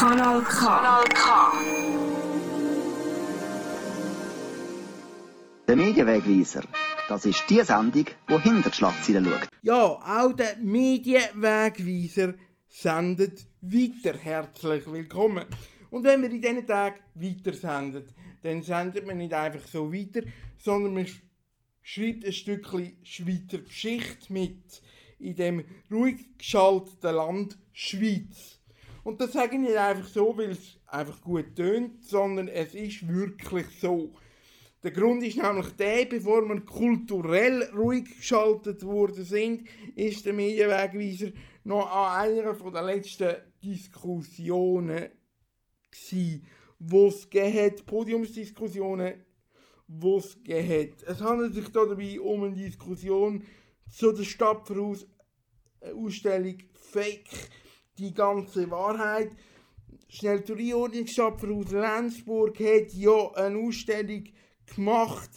Kanal K. Kanal K. Der Medienwegweiser, das ist die Sendung, die hinter die Schlagzeilen schaut. Ja, auch der Medienwegweiser sendet weiter. Herzlich willkommen. Und wenn wir in diesen Tagen weiter senden, dann sendet man nicht einfach so weiter, sondern man schreibt ein Stückchen Schweizer Geschichte mit in dem ruhig geschalteten Land Schweiz. Und das sage ich nicht einfach so, weil es einfach gut tönt, sondern es ist wirklich so. Der Grund ist nämlich der, bevor wir kulturell ruhig geschaltet worden sind, ist der Medienwegweiser noch an einer von der letzten Diskussionen gsi, wo es hat, Podiumsdiskussionen, wo es hat. Es handelt sich dabei um eine Diskussion zu der Stadtvoraus-Ausstellung Fake die ganze Wahrheit. Schnell zur Einordnung, Stadtvoraus Lenzburg hat ja eine Ausstellung gemacht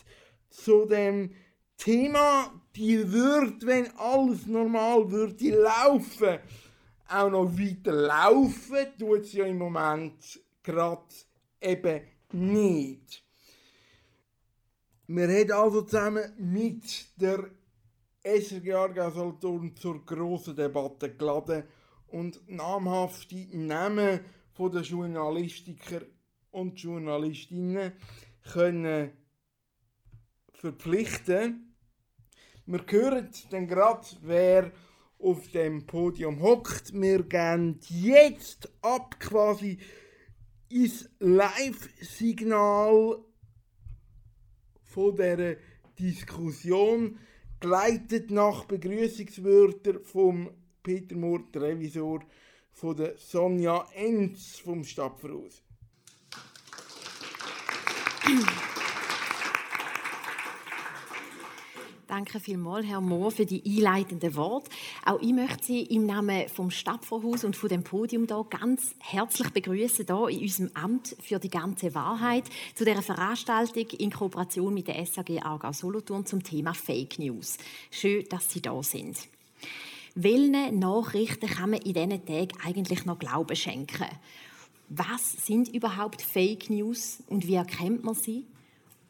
zu dem Thema, die wird, wenn alles normal würde laufen, auch noch weiter laufen, tut es ja im Moment gerade eben nicht. Wir haben also zusammen mit der SRG Aargau zur grossen Debatte geladen und namhafte Namen der Journalistiker und Journalistinnen können verpflichten. Wir hören dann gerade, wer auf dem Podium hockt. Wir gehen jetzt ab quasi ins Live-Signal von der Diskussion, geleitet nach Begrüßungswörtern vom Peter Mohr, der Revisor von der Sonja Enz vom Stadtvoraus. Danke vielmals, Herr Mohr, für die einleitenden Worte. Auch ich möchte Sie im Namen vom Stadtvorhaus und von dem Podium da ganz herzlich begrüßen da in unserem Amt für die ganze Wahrheit zu der Veranstaltung in Kooperation mit der SAG Aargau Solothurn zum Thema Fake News. Schön, dass Sie da sind. Welchen Nachrichten kann man in diesen Tagen eigentlich noch Glauben schenken? Was sind überhaupt Fake News und wie erkennt man sie?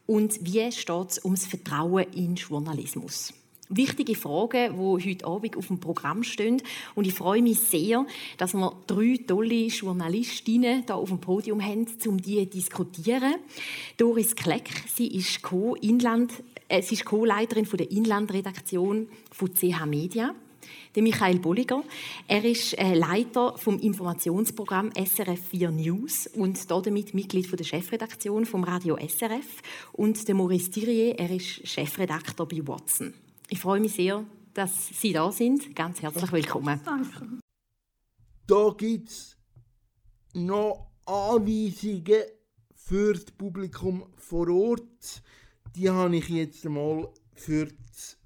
Und wie steht es ums Vertrauen in Journalismus? Wichtige Fragen, die heute Abend auf dem Programm stehen. Und ich freue mich sehr, dass wir drei tolle Journalistinnen hier auf dem Podium haben, um die zu diskutieren. Doris Kleck, sie ist Co-Inland, äh, sie ist Co-Leiterin der Inlandredaktion von CH Media der Michael Bolliger. Er ist äh, Leiter vom Informationsprogramm SRF 4 News und damit Mitglied der Chefredaktion vom Radio SRF. Und der Maurice Thirier, er ist Chefredakteur bei Watson. Ich freue mich sehr, dass Sie da sind. Ganz herzlich willkommen. Danke. Da gibt es noch Anweisungen für das Publikum vor Ort. Die habe ich jetzt mal für das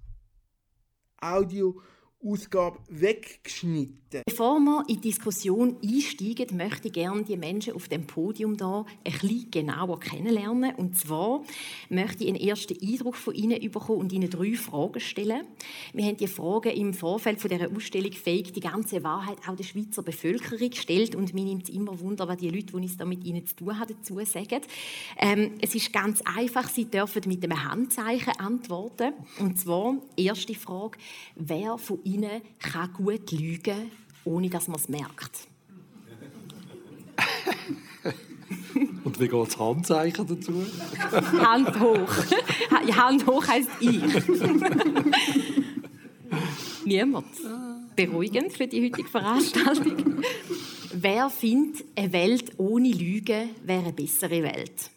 Audio Ausgabe weggeschnitten. Bevor wir in die Diskussion einsteigen, möchte ich gerne die Menschen auf dem Podium da ein bisschen genauer kennenlernen. Und zwar möchte ich einen ersten Eindruck von Ihnen bekommen und Ihnen drei Fragen stellen. Wir haben die Fragen im Vorfeld von dieser Ausstellung «Fake die ganze Wahrheit» auch der Schweizer Bevölkerung gestellt und mir nimmt es immer Wunder, was die Leute, die es da mit Ihnen zu tun haben, dazu sagen. Ähm, es ist ganz einfach, Sie dürfen mit einem Handzeichen antworten. Und zwar, erste Frage, wer von Ihnen kann gut lügen, ohne dass man es merkt. Und wie geht das Handzeichen dazu? Hand hoch. Hand hoch heisst ich. Niemand. Beruhigend für die heutige Veranstaltung. Wer findet, eine Welt ohne Lügen wäre eine bessere Welt?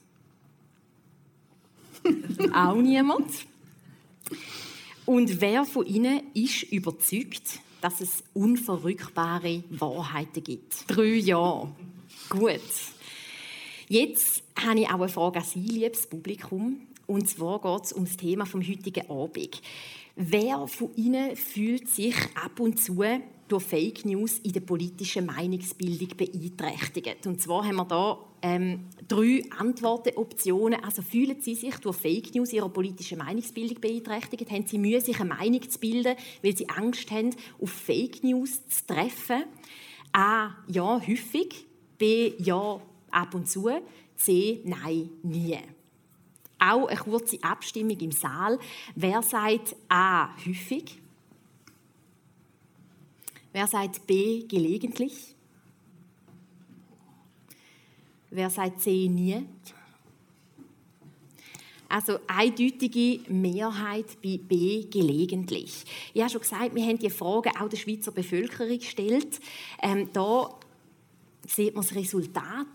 Auch niemand. Und wer von Ihnen ist überzeugt, dass es unverrückbare Wahrheiten gibt? Drei Jahre. Gut. Jetzt habe ich auch eine Frage an Sie, liebes Publikum. Und zwar geht es um das Thema vom heutigen Abend. Wer von Ihnen fühlt sich ab und zu durch Fake News in der politischen Meinungsbildung beeinträchtigt? Und zwar haben wir da ähm, drei Antwortoptionen. Also fühlen Sie sich durch Fake News Ihrer politischen Meinungsbildung beeinträchtigt? Haben Sie Mühe, sich eine Meinung zu bilden, weil Sie Angst haben, auf Fake News zu treffen? A. Ja, häufig. B. Ja, ab und zu. C. Nein, nie. Auch eine kurze Abstimmung im Saal. Wer sagt A. häufig? Wer sagt B. gelegentlich? Wer sagt C. nie? Also eindeutige Mehrheit bei B gelegentlich. Ich habe schon gesagt, wir haben die Frage auch der Schweizer Bevölkerung gestellt. Ähm, da sieht man das Resultat.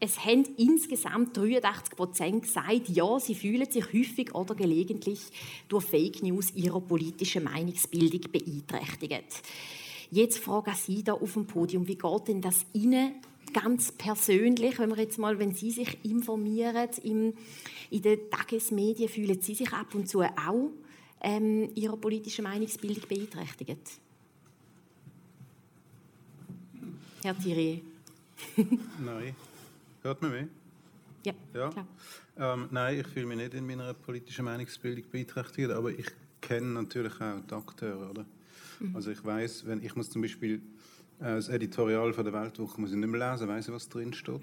Es haben insgesamt 83 Prozent gesagt, ja, sie fühlen sich häufig oder gelegentlich durch Fake News ihrer politischen Meinungsbildung beeinträchtigt. Jetzt frage ich Sie da auf dem Podium, wie geht denn das Ihnen ganz persönlich, wenn wir jetzt mal, wenn Sie sich informieren im, in den Tagesmedien, fühlen Sie sich ab und zu auch ähm, Ihrer politischen Meinungsbildung beeinträchtigt? Herr Thierry. Nein. Hört man mich? Ja, Ja. klar. Ähm, nein, ich fühle mich nicht in meiner politischen Meinungsbildung beeinträchtigt, aber ich kenne natürlich auch die Akteure, oder? Also ich weiß, wenn ich muss zum Beispiel äh, das Editorial von der Weltwoche muss ich nicht mehr lesen, weiß ich, was drin steht.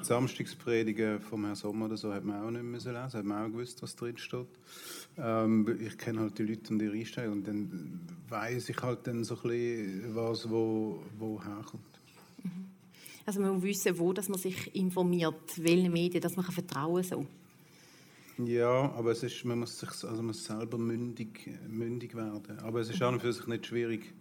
Die Samstagspredigen vom Herrn Sommer oder so hat man auch nicht mehr lesen, hat man auch gewusst, was drin steht. Ähm, ich kenne halt die Leute und ihre Einstellung und dann weiß ich halt dann so ein bisschen, was wo, wo herkommt. Also man muss wissen, wo dass man sich informiert, welche Medien, dass man vertrauen kann. So. Ja, aber es ist, man muss sich, also man muss selber mündig, mündig werden. Aber es ist an und für sich nicht schwierig,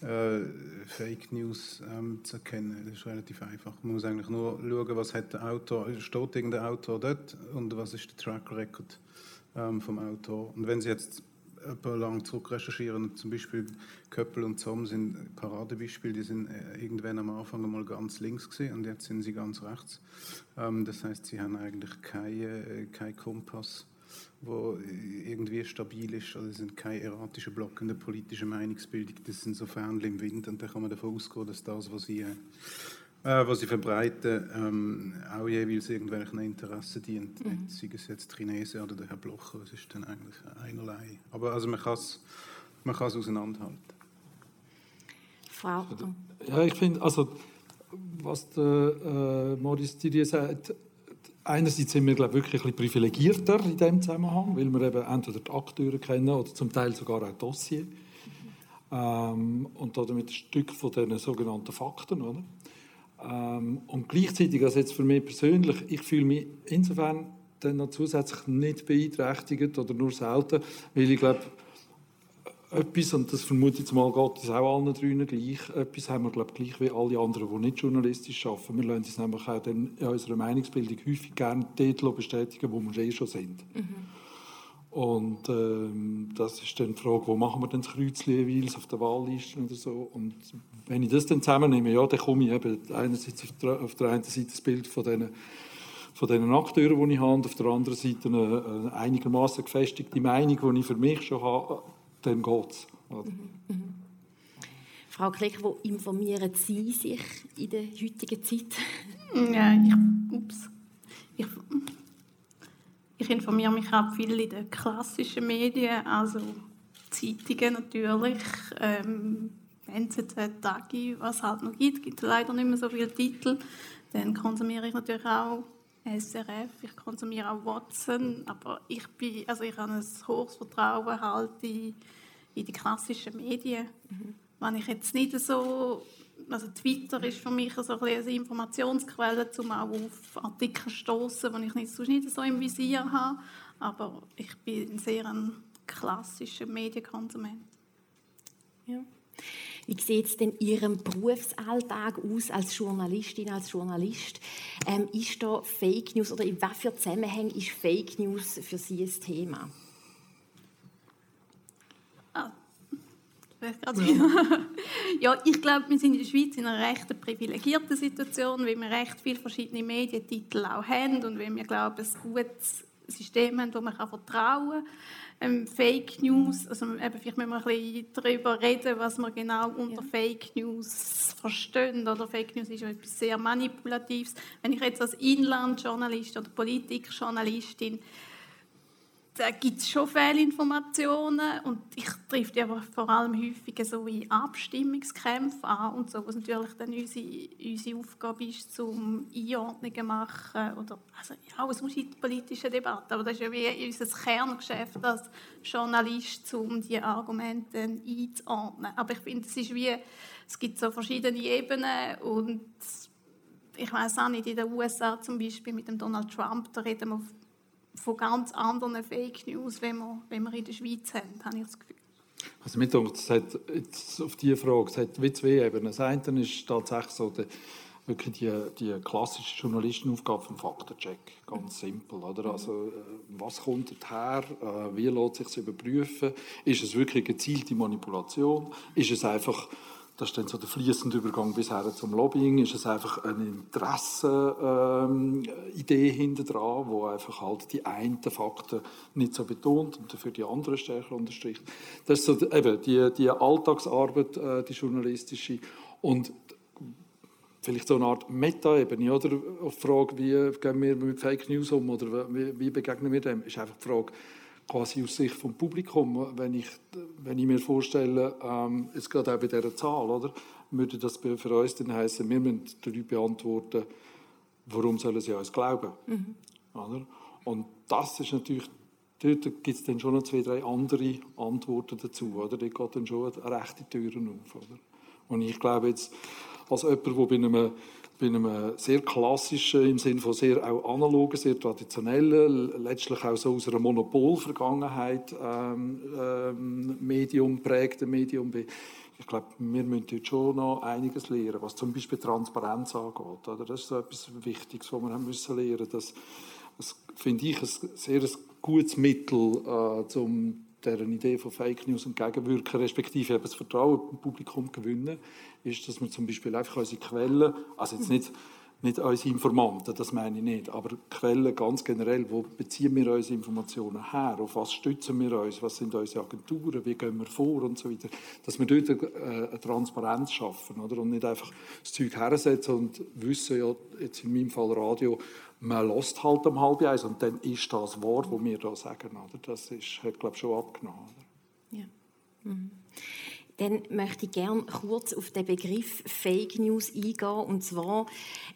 äh, Fake News ähm, zu erkennen. Das ist relativ einfach. Man muss eigentlich nur schauen, was hat der Autor, steht irgendein Autor dort und was ist der Track Record ähm, vom Autor. Und wenn Sie jetzt lang zurück recherchieren, zum Beispiel Köppel und Zomm sind Paradebeispiele, die sind äh, irgendwann am Anfang mal ganz links gewesen und jetzt sind sie ganz rechts. Ähm, das heißt, sie haben eigentlich keinen kein Kompass, wo irgendwie stabil ist, oder sie sind kein erratischer Block in der politischen Meinungsbildung. Das sind so Fähnchen im Wind und da kann man davon ausgehen, dass das, was sie, äh, was sie verbreiten, ähm, auch jeweils irgendwelchen Interessen dient. Sei es jetzt Chinesen oder der Herr Blocher, das ist dann eigentlich einerlei. Aber also man kann es man kann's auseinanderhalten. Frau, Ja, ich finde, also, was der äh, Maurice Thierry sagt, einerseits sind wir, glaube ich, wirklich ein bisschen privilegierter in diesem Zusammenhang, weil wir eben entweder die Akteure kennen oder zum Teil sogar auch Dossier. Ähm, und damit ein Stück von diesen sogenannten Fakten, oder? Ähm, und gleichzeitig, also jetzt für mich persönlich, ich fühle mich insofern dann noch zusätzlich nicht beeinträchtigt oder nur selten, weil ich glaube, etwas, und das vermute ich jetzt mal, geht es auch allen dreien gleich, etwas haben wir, glaube ich, gleich wie alle anderen, die nicht journalistisch arbeiten. Wir lassen uns nämlich auch in unserer Meinungsbildung häufig gerne dort bestätigen, wo wir eh schon sind. Und ähm, das ist dann die Frage, wo machen wir denn das Kreuzchen jeweils auf der Wahlliste oder so. Und wenn ich das dann zusammennehme, ja, dann komme ich eben einerseits auf der, auf der einen Seite das Bild von diesen von den Akteuren, die ich habe, und auf der anderen Seite eine, eine einigermaßen gefestigte Meinung, die ich für mich schon habe, dann geht es. Frau Kreck, wo informieren Sie sich in der heutigen Zeit? Ja, ich, ups. Ich, ich informiere mich auch viel in den klassischen Medien, also Zeitungen natürlich, ähm, NZZ, Tagi, was halt noch gibt. gibt leider nicht mehr so viele Titel. Dann konsumiere ich natürlich auch SRF, ich konsumiere auch Watson, aber ich, bin, also ich habe ein hohes Vertrauen halt in, in die klassischen Medien. Wenn ich jetzt nicht so also Twitter ist für mich so ein eine Informationsquelle, um auch auf Artikel zu stoßen, die ich nicht, sonst nicht so im Visier habe. Aber ich bin sehr ein klassischer Medienkonsument. Ja. Wie sieht es denn in Ihrem Berufsalltag aus als Journalistin, als Journalist? Ähm, ist da Fake News oder in was für Zusammenhängen ist Fake News für Sie ein Thema? Gerade wieder. ja, ich glaube, wir sind in der Schweiz in einer recht privilegierten Situation, weil wir recht viele verschiedene Medientitel auch haben und weil wir, glaube ich, ein gutes System haben, wo man kann vertrauen kann. Ähm, Fake News, also eben, vielleicht müssen wir ein bisschen darüber reden, was wir genau unter Ja. Fake News verstehen. Oder Fake News ist ja etwas sehr Manipulatives. Wenn ich jetzt als Inlandjournalist oder Politikjournalistin da gibt es schon Fehlinformationen und ich treffe die aber vor allem häufig so in Abstimmungskämpfen an und so, was natürlich dann unsere, unsere Aufgabe ist, zum Einordnungen machen oder, also ja, es muss in die politische Debatte, aber das ist ja wie unser Kerngeschäft als Journalist, um die Argumente einzuordnen. Aber ich finde, es ist wie, es gibt so verschiedene Ebenen und ich weiß auch nicht, in den USA zum Beispiel mit dem Donald Trump, da reden wir von ganz anderen Fake News, wenn wir, wenn wir in der Schweiz haben, habe ich das Gefühl. Also denkt, es hat jetzt auf diese Frage, es hat wie zwei Ebenen. Das eine ist tatsächlich so die, wirklich die, die klassische Journalistenaufgabe vom Faktencheck, ganz simpel. Oder? Also, äh, was kommt daher? Äh, wie lässt sich überprüfen? Ist es wirklich gezielte Manipulation? Ist es einfach das ist dann so der fließende Übergang bisher zum Lobbying. Ist es einfach eine Interessenidee ähm, hinter dran, wo einfach halt die einen Fakten nicht so betont und dafür die anderen stärker unterstricht. Das ist so eben die, die Alltagsarbeit, äh, die journalistische und vielleicht so eine Art Meta-Ebene, oder? Auf die Frage, wie gehen wir mit Fake News um oder wie, wie begegnen wir dem, ist einfach die Frage, quasi aus Sicht vom Publikum, wenn ich, wenn ich mir vorstelle, ähm, jetzt gerade auch bei dieser Zahl, oder, würde das für uns dann heißen, wir müssen Leute beantworten, warum sollen sie uns glauben, mhm. oder? Und das ist natürlich, dort gibt es dann schon noch zwei, drei andere Antworten dazu, oder? Dort geht dann schon rechte Türen auf, oder? Und ich glaube jetzt, als jemand, der bei einem bei einem sehr klassischen, im Sinne von sehr auch analogen, sehr traditionellen, letztlich auch so aus einer Monopolvergangenheit ähm, ähm, Medium prägten Medium bin. Ich glaube, wir müssen dort schon noch einiges lernen, was zum Beispiel Transparenz angeht. Oder? Das ist so etwas Wichtiges, was wir haben müssen lernen. Das, das finde ich ein sehr gutes Mittel, äh, um deren Idee von Fake News entgegenwirken, respektive eben das Vertrauen im Publikum gewinnen, ist, dass wir zum Beispiel einfach unsere Quellen, also jetzt nicht, nicht unsere Informanten, das meine ich nicht, aber Quellen ganz generell, wo beziehen wir unsere Informationen her, auf was stützen wir uns, was sind unsere Agenturen, wie gehen wir vor und so weiter, dass wir dort eine Transparenz schaffen oder? und nicht einfach das Zeug hersetzen und wissen, ja, jetzt in meinem Fall Radio, man lässt halt um halb eins und dann ist das wahr, was wir da sagen. Oder? Das ist, hat, glaube ich, schon abgenommen. Oder? Ja. Mhm. Dann möchte ich gerne kurz auf den Begriff Fake News eingehen. Und zwar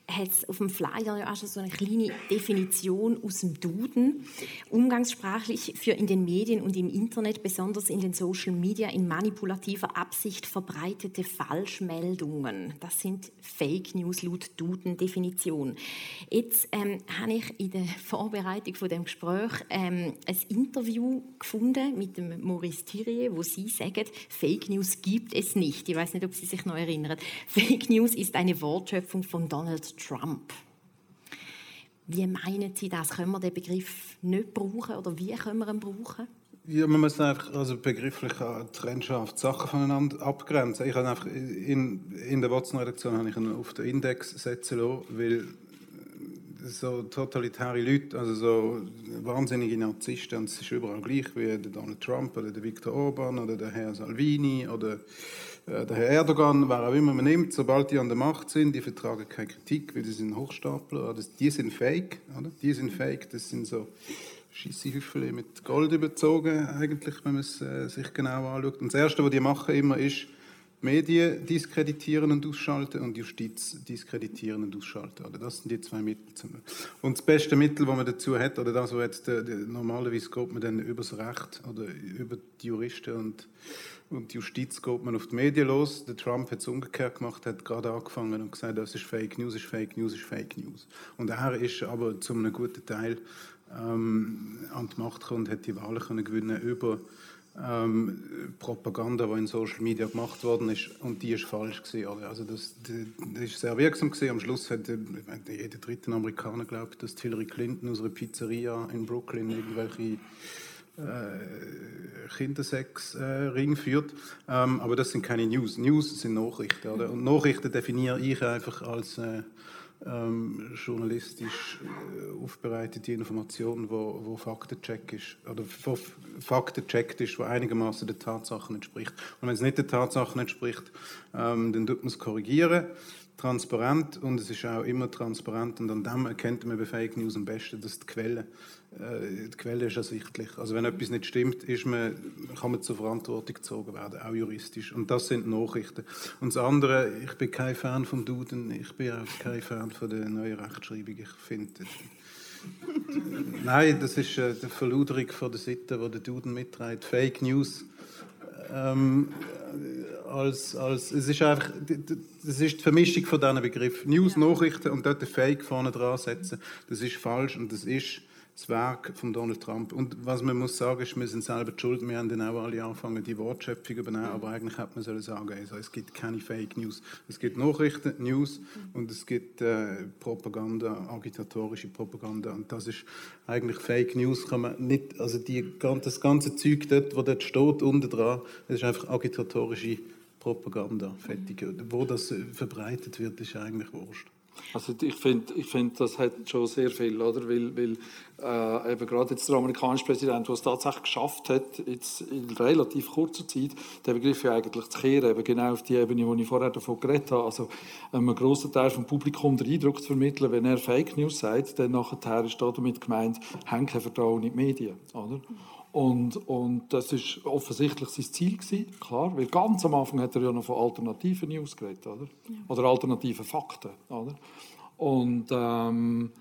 hat es auf dem Flyer ja auch schon so eine kleine Definition aus dem Duden. Umgangssprachlich für in den Medien und im Internet, besonders in den Social Media, in manipulativer Absicht verbreitete Falschmeldungen. Das sind Fake News laut Duden-Definition. Jetzt ähm, habe ich in der Vorbereitung von dem Gespräch ähm, ein Interview gefunden mit dem Maurice Thierry, wo Sie sagen, Fake News gibt es nicht. Ich weiß nicht, ob Sie sich noch erinnern. Fake News ist eine Wortschöpfung von Donald Trump. Wie meinen Sie das? Können wir den Begriff nicht brauchen oder wie können wir ihn brauchen? Ja, man muss einfach also begrifflich Trennscharf Sachen voneinander abgrenzen. Ich habe einfach in, in der Watson-Redaktion habe ich ihn auf den Index setzen lassen, weil so totalitäre Leute, also so wahnsinnige Narzissten, und es ist überall gleich wie der Donald Trump oder der Viktor Orban oder der Herr Salvini oder äh, der Herr Erdogan, wer auch immer man nimmt, sobald die an der Macht sind, die vertragen keine Kritik, weil sie sind Hochstapler, oder die sind fake, oder? Die sind fake, das sind so scheisse Hüffel mit Gold überzogen, eigentlich, wenn man es äh, sich genau anschaut. Und das Erste, was die machen immer, ist, Medien diskreditieren und ausschalten und Justiz diskreditieren und ausschalten. Oder das sind die zwei Mittel. Und das beste Mittel, das man dazu hat, oder das, was jetzt normalerweise geht man dann über das Recht oder über die Juristen und, und die Justiz geht man auf die Medien los. Der Trump hat es umgekehrt gemacht, hat gerade angefangen und gesagt, das ist Fake News, ist Fake News, ist Fake News. Und er ist aber zu einem guten Teil ähm, an die Macht gekommen und hat die Wahlen können gewinnen über ähm, Propaganda, die in Social Media gemacht worden ist, und die ist falsch gewesen. Also das, das ist sehr wirksam gewesen. Am Schluss hat jeder dritte Amerikaner glaubt, dass Hillary Clinton aus einer Pizzeria in Brooklyn irgendwelche äh, Kindersex-Ring äh, führt. Ähm, aber das sind keine News. News sind Nachrichten. Oder? Und Nachrichten definiere ich einfach als äh, ähm, journalistisch äh, aufbereitete Information, wo, wo Faktencheck ist oder wo Faktencheckt ist, wo einigermaßen den Tatsachen entspricht. Und wenn es nicht den Tatsachen entspricht, ähm, dann tut man es korrigieren. transparent und es ist auch immer transparent und an dem erkennt man bei Fake News am besten, dass die Quelle, die Quelle ist ersichtlich. Also wenn etwas nicht stimmt, ist man, kann man zur Verantwortung gezogen werden, auch juristisch. Und das sind Nachrichten. Und das andere, ich bin kein Fan vom Duden, ich bin auch kein Fan von der neuen Rechtschreibung. Ich finde, Nein, das ist äh, die Verluderung von der Seite, die der Duden mitträgt. Fake News. Ähm, als, als, es ist einfach, das ist die Vermischung von diesen Begriffen. News. Nachrichten und dort Fake vorne dran setzen, das ist falsch und das ist das Werk von Donald Trump. Und was man muss sagen, ist, wir sind selber schuld. Wir haben dann auch alle angefangen, die Wortschöpfung übernehmen. Aber eigentlich hätte man sollen sagen, also es gibt keine Fake News. Es gibt Nachrichten, News und es gibt äh, Propaganda, agitatorische Propaganda. Und das ist eigentlich Fake News. Kann man nicht, also die, das ganze Zeug dort, wo dort steht, unten dran, das ist einfach agitatorische Propaganda. Fertig. Wo das verbreitet wird, ist eigentlich wurscht. Also ich finde, ich find, das hat schon sehr viel, oder? Weil, weil äh, eben gerade jetzt der amerikanische Präsident, der es tatsächlich geschafft hat, jetzt in relativ kurzer Zeit den Begriff ja eigentlich zu kehren, eben genau auf die Ebene, wo ich vorher davon geredet habe. Also einem grossen Teil vom Publikum den Eindruck zu vermitteln, wenn er Fake News sagt, dann nachher ist damit gemeint, haben kein Vertrauen in die Medien, oder? Und, und das ist offensichtlich sein Ziel gewesen, klar, weil ganz am Anfang hat er ja noch von alternativen News geredet, oder? Ja. Oder alternativen Fakten, oder? Und ähm,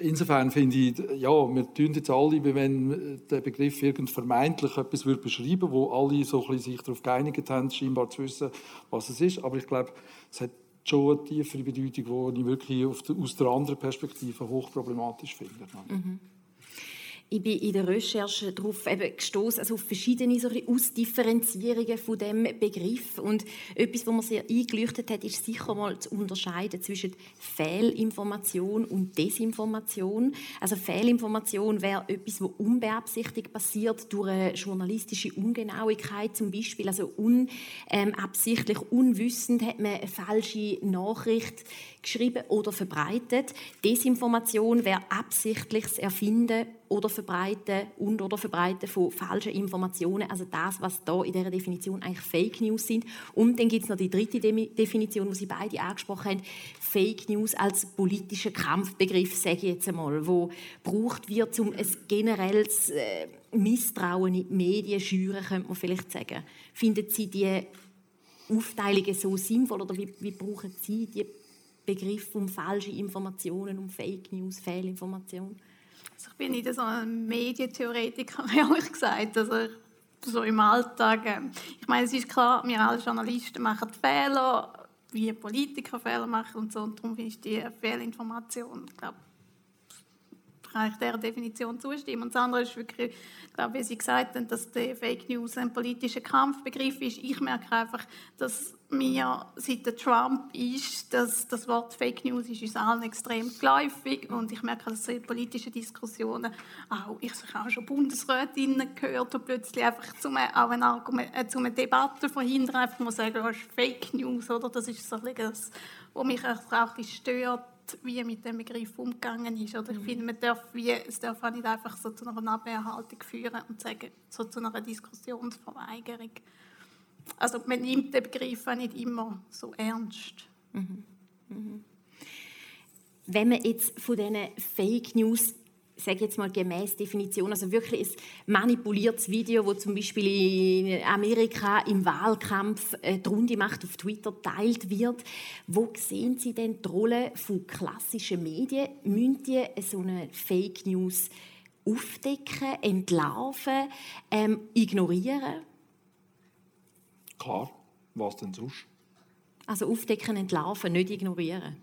insofern finde ich, ja, wir tun jetzt alle, wie wenn der Begriff irgend vermeintlich etwas würde beschreiben, wo alle so ein bisschen sich darauf geeinigt haben, scheinbar zu wissen, was es ist. Aber ich glaube, es hat schon eine tiefere Bedeutung, die ich wirklich der, aus der anderen Perspektive hochproblematisch finde. Mhm ich bin in der Recherche darauf gestoßen, also auf verschiedene so Ausdifferenzierungen von dem Begriff und etwas, was mir sehr eingeleuchtet hat, ist sicher mal zu unterscheiden zwischen Fehlinformation und Desinformation. Also Fehlinformation wäre etwas, was unbeabsichtigt passiert durch eine journalistische Ungenauigkeit zum Beispiel, also unabsichtlich, ähm, unwissend hat man eine falsche Nachricht geschrieben oder verbreitet. Desinformation wäre absichtliches Erfinden oder Verbreiten und oder Verbreiten von falschen Informationen. Also das, was da in dieser Definition eigentlich Fake News sind. Und dann gibt es noch die dritte Definition, die Sie beide angesprochen haben. Fake News als politischer Kampfbegriff, sage ich jetzt einmal, wo gebraucht wird, um ein generelles äh, Misstrauen in die Medien zu schüren, könnte man vielleicht sagen. Finden Sie die Aufteilungen so sinnvoll oder wie, wie brauchen Sie die Begriff um falsche Informationen, um Fake News, Fehlinformationen? Also ich bin nicht so ein Medientheoretiker, ehrlich gesagt. Also so im Alltag. Äh, ich meine, es ist klar, wir alle Journalisten machen Fehler, wie Politiker Fehler machen und so. Und darum finde ich die Fehlinformation, ich glaube, kann ich dieser Definition zustimmen. Und das andere ist wirklich, ich glaube, wie Sie gesagt haben, dass die Fake News ein politischer Kampfbegriff ist. Ich merke einfach, dass mir seit Trump ist, dass das Wort Fake News ist uns allen extrem geläufig und ich merke, dass in politischen Diskussionen auch ich habe auch schon Bundesrätinnen gehört und plötzlich einfach zum auch Argument, äh, zum eine Debatte verhindern, einfach mal sagen, das ist Fake News, oder? Das ist so das, was mich auch ein bisschen stört wie mit dem Begriff umgegangen ist. Oder ich mhm. finde, man darf wie, es darf auch nicht einfach so zu einer Abwehrhaltung führen und sagen, so zu einer Diskussionsverweigerung. Also man nimmt den Begriff auch nicht immer so ernst. Mhm. Mhm. Wenn man jetzt von diesen Fake News sage jetzt mal gemäß Definition, also wirklich ein manipuliertes Video, wo zum Beispiel in Amerika im Wahlkampf äh, die Runde macht, auf Twitter teilt wird. Wo sehen Sie denn die Rolle von klassischen Medien? Müssen die so eine Fake News aufdecken, entlarven, ähm, ignorieren? Klar, was denn sonst? Also aufdecken, entlarven, nicht ignorieren.